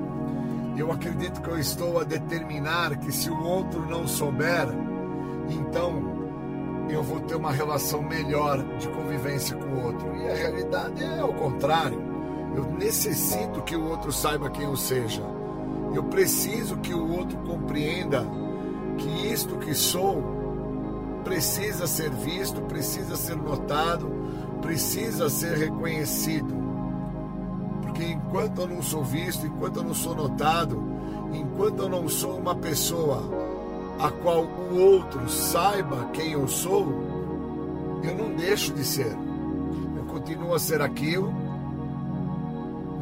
eu acredito que eu estou a determinar que se o outro não souber, então eu vou ter uma relação melhor de convivência com o outro. E a realidade é o contrário. Eu necessito que o outro saiba quem eu seja. Eu preciso que o outro compreenda que isto que sou precisa ser visto, precisa ser notado, precisa ser reconhecido. Porque enquanto eu não sou visto, enquanto eu não sou notado, enquanto eu não sou uma pessoa a qual o outro saiba quem eu sou, eu não deixo de ser. Eu continuo a ser aquilo,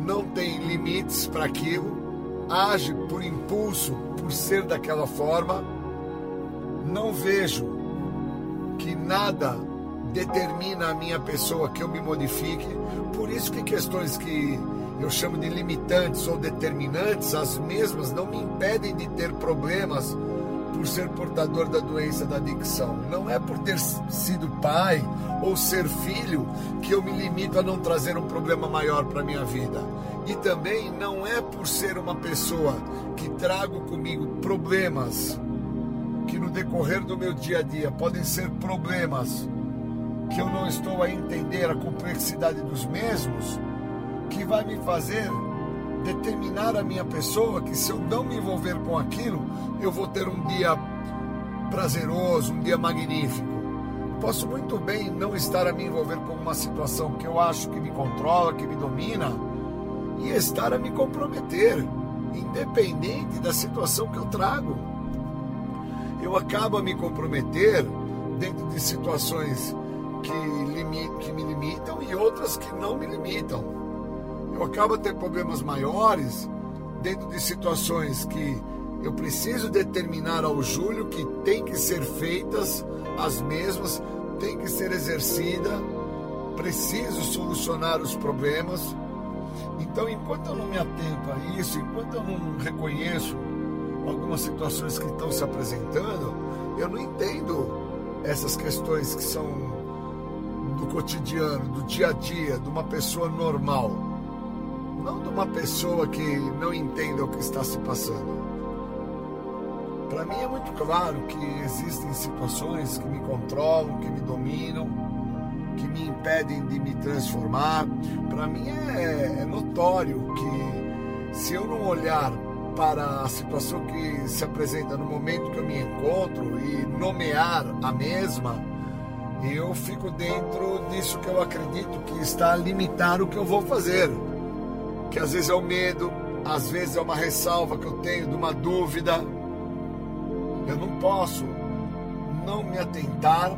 não tem limites para aquilo, age por impulso, por ser daquela forma, não vejo que nada determina a minha pessoa que eu me modifique. Por isso que questões que eu chamo de limitantes ou determinantes, as mesmas não me impedem de ter problemas por ser portador da doença da adicção. Não é por ter sido pai ou ser filho que eu me limito a não trazer um problema maior para minha vida. E também não é por ser uma pessoa que trago comigo problemas que no decorrer do meu dia a dia podem ser problemas que eu não estou a entender a complexidade dos mesmos, que vai me fazer determinar a minha pessoa que se eu não me envolver com aquilo, eu vou ter um dia prazeroso, um dia magnífico. Posso muito bem não estar a me envolver com uma situação que eu acho que me controla, que me domina, e estar a me comprometer, independente da situação que eu trago. Eu acabo a me comprometer dentro de situações que, que me limitam e outras que não me limitam eu acabo ter problemas maiores dentro de situações que eu preciso determinar ao Júlio que tem que ser feitas as mesmas, tem que ser exercida, preciso solucionar os problemas. Então, enquanto eu não me atento a isso, enquanto eu não reconheço algumas situações que estão se apresentando, eu não entendo essas questões que são do cotidiano, do dia a dia, de uma pessoa normal não de uma pessoa que não entenda o que está se passando. Para mim é muito claro que existem situações que me controlam, que me dominam, que me impedem de me transformar. Para mim é, é notório que se eu não olhar para a situação que se apresenta no momento que eu me encontro e nomear a mesma, eu fico dentro disso que eu acredito que está a limitar o que eu vou fazer que às vezes é o medo, às vezes é uma ressalva que eu tenho de uma dúvida. Eu não posso não me atentar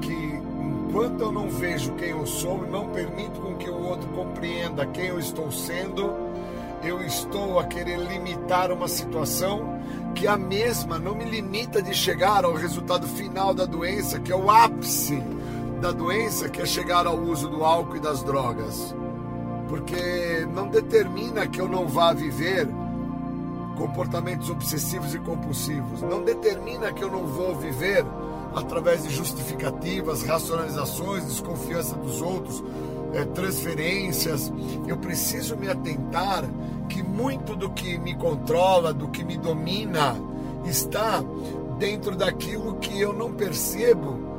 que enquanto eu não vejo quem eu sou e não permito com que o outro compreenda quem eu estou sendo, eu estou a querer limitar uma situação que a mesma não me limita de chegar ao resultado final da doença, que é o ápice da doença, que é chegar ao uso do álcool e das drogas porque não determina que eu não vá viver comportamentos obsessivos e compulsivos, não determina que eu não vou viver através de justificativas, racionalizações, desconfiança dos outros, é, transferências. Eu preciso me atentar que muito do que me controla, do que me domina, está dentro daquilo que eu não percebo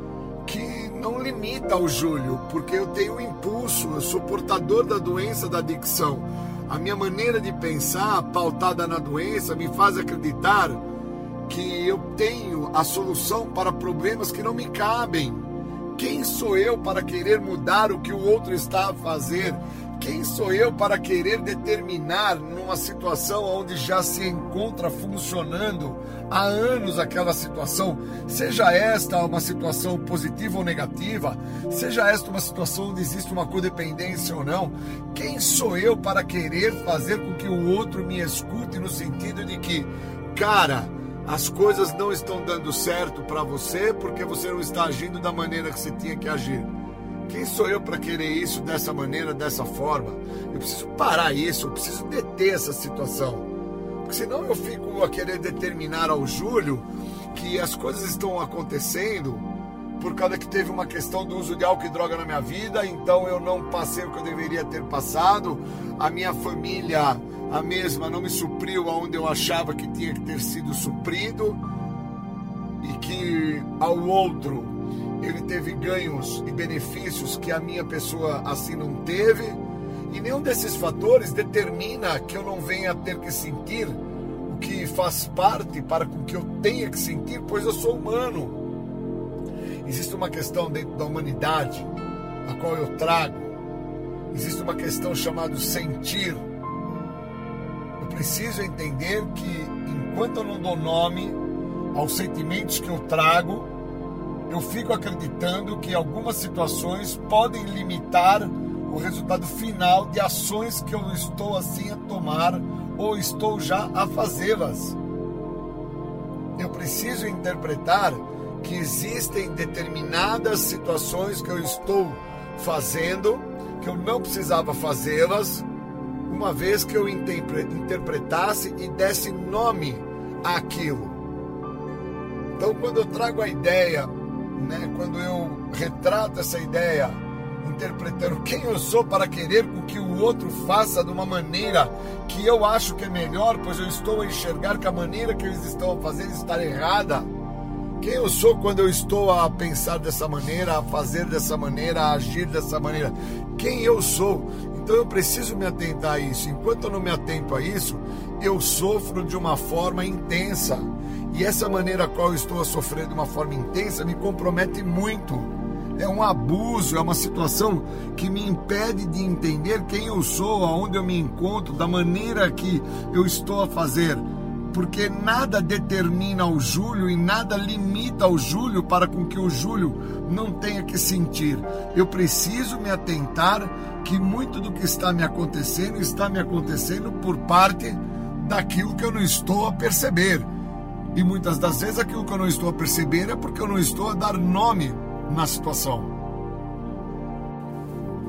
não limita ao Júlio, porque eu tenho um impulso, eu sou portador da doença da adicção. A minha maneira de pensar, pautada na doença, me faz acreditar que eu tenho a solução para problemas que não me cabem. Quem sou eu para querer mudar o que o outro está a fazer? Quem sou eu para querer determinar numa situação onde já se encontra funcionando há anos aquela situação, seja esta uma situação positiva ou negativa, seja esta uma situação onde existe uma codependência ou não, quem sou eu para querer fazer com que o outro me escute no sentido de que, cara, as coisas não estão dando certo para você porque você não está agindo da maneira que você tinha que agir. Quem sou eu para querer isso dessa maneira, dessa forma? Eu preciso parar isso, eu preciso deter essa situação. Porque senão eu fico a querer determinar ao Júlio que as coisas estão acontecendo por causa que teve uma questão do uso de álcool e droga na minha vida, então eu não passei o que eu deveria ter passado. A minha família, a mesma, não me supriu aonde eu achava que tinha que ter sido suprido. E que ao outro teve ganhos e benefícios que a minha pessoa assim não teve. E nenhum desses fatores determina que eu não venha a ter que sentir o que faz parte para com que eu tenha que sentir, pois eu sou humano. Existe uma questão dentro da humanidade, a qual eu trago. Existe uma questão chamada sentir. Eu preciso entender que enquanto eu não dou nome aos sentimentos que eu trago, eu fico acreditando que algumas situações podem limitar o resultado final de ações que eu estou assim a tomar ou estou já a fazê-las. Eu preciso interpretar que existem determinadas situações que eu estou fazendo que eu não precisava fazê-las, uma vez que eu interpretasse e desse nome àquilo. Então, quando eu trago a ideia, né, quando eu retrato essa ideia, interpretando quem eu sou para querer com que o outro faça de uma maneira que eu acho que é melhor, pois eu estou a enxergar que a maneira que eles estão a fazer está errada. Quem eu sou quando eu estou a pensar dessa maneira, a fazer dessa maneira, a agir dessa maneira? Quem eu sou? Então eu preciso me atentar a isso. Enquanto eu não me atento a isso, eu sofro de uma forma intensa. E essa maneira a qual eu estou a sofrer de uma forma intensa me compromete muito. É um abuso, é uma situação que me impede de entender quem eu sou, aonde eu me encontro, da maneira que eu estou a fazer porque nada determina o Júlio e nada limita o Júlio para com que o Júlio não tenha que sentir. Eu preciso me atentar que muito do que está me acontecendo está me acontecendo por parte daquilo que eu não estou a perceber. E muitas das vezes aquilo que eu não estou a perceber é porque eu não estou a dar nome na situação.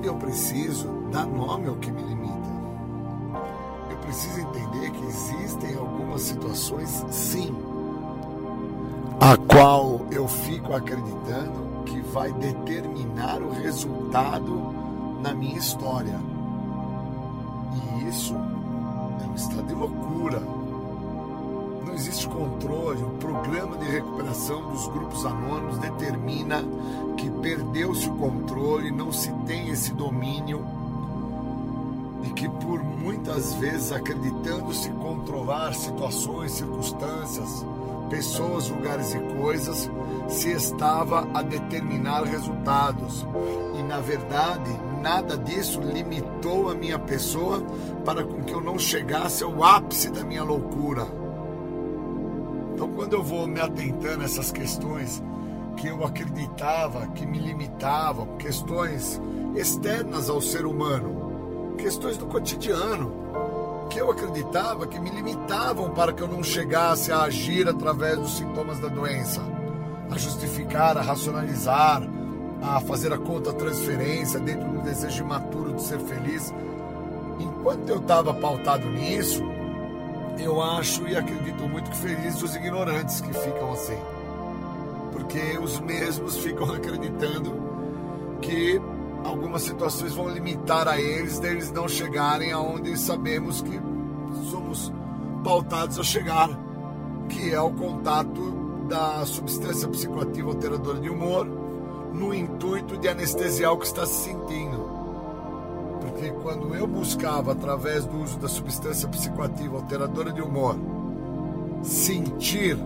Eu preciso dar nome ao que me limita. Eu preciso entender que existem algumas situações, sim, a qual eu fico acreditando que vai determinar o resultado na minha história. E isso é um estado de loucura. Não existe controle. O programa de recuperação dos grupos anônimos determina que perdeu-se o controle, não se tem esse domínio e que por muitas vezes acreditando-se controlar situações, circunstâncias, pessoas, lugares e coisas, se estava a determinar resultados. E na verdade, nada disso limitou a minha pessoa para com que eu não chegasse ao ápice da minha loucura. Então, quando eu vou me atentando a essas questões que eu acreditava que me limitavam, questões externas ao ser humano, questões do cotidiano que eu acreditava que me limitavam para que eu não chegasse a agir através dos sintomas da doença, a justificar, a racionalizar, a fazer a conta transferência dentro do desejo imaturo de ser feliz. Enquanto eu estava pautado nisso, eu acho e acredito muito que felizes os ignorantes que ficam assim. Porque os mesmos ficam [laughs] acreditando que algumas situações vão limitar a eles, deles não chegarem aonde sabemos que somos pautados a chegar, que é o contato da substância psicoativa alteradora de humor, no intuito de anestesiar o que está se sentindo. Porque quando eu buscava, através do uso da substância psicoativa alteradora de humor, sentir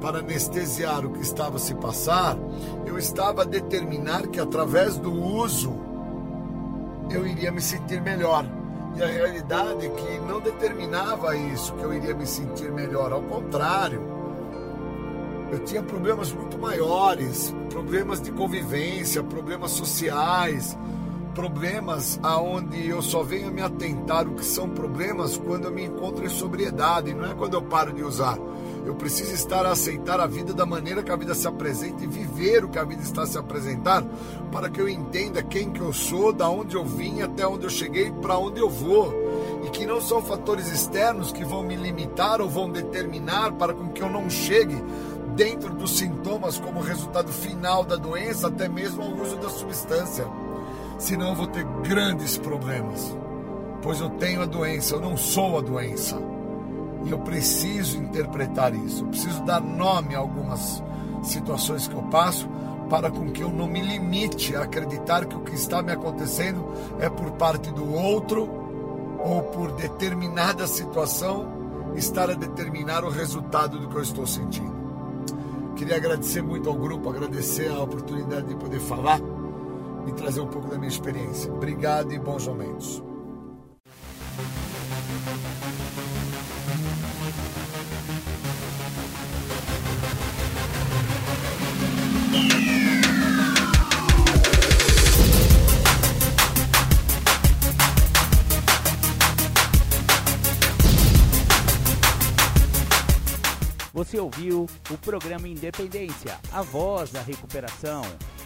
para anestesiar o que estava a se passar, eu estava a determinar que através do uso eu iria me sentir melhor. E a realidade é que não determinava isso, que eu iria me sentir melhor. Ao contrário, eu tinha problemas muito maiores, problemas de convivência, problemas sociais, problemas aonde eu só venho me atentar o que são problemas quando eu me encontro em sobriedade, não é quando eu paro de usar. Eu preciso estar a aceitar a vida da maneira que a vida se apresenta e viver o que a vida está se apresentar, para que eu entenda quem que eu sou, da onde eu vim, até onde eu cheguei, para onde eu vou. E que não são fatores externos que vão me limitar ou vão determinar para com que eu não chegue dentro dos sintomas como resultado final da doença, até mesmo ao uso da substância. Senão eu vou ter grandes problemas. Pois eu tenho a doença, eu não sou a doença. E eu preciso interpretar isso, eu preciso dar nome a algumas situações que eu passo para com que eu não me limite a acreditar que o que está me acontecendo é por parte do outro ou por determinada situação estar a determinar o resultado do que eu estou sentindo. Queria agradecer muito ao grupo, agradecer a oportunidade de poder falar e trazer um pouco da minha experiência. Obrigado e bons momentos. Você ouviu o programa Independência, a voz da recuperação,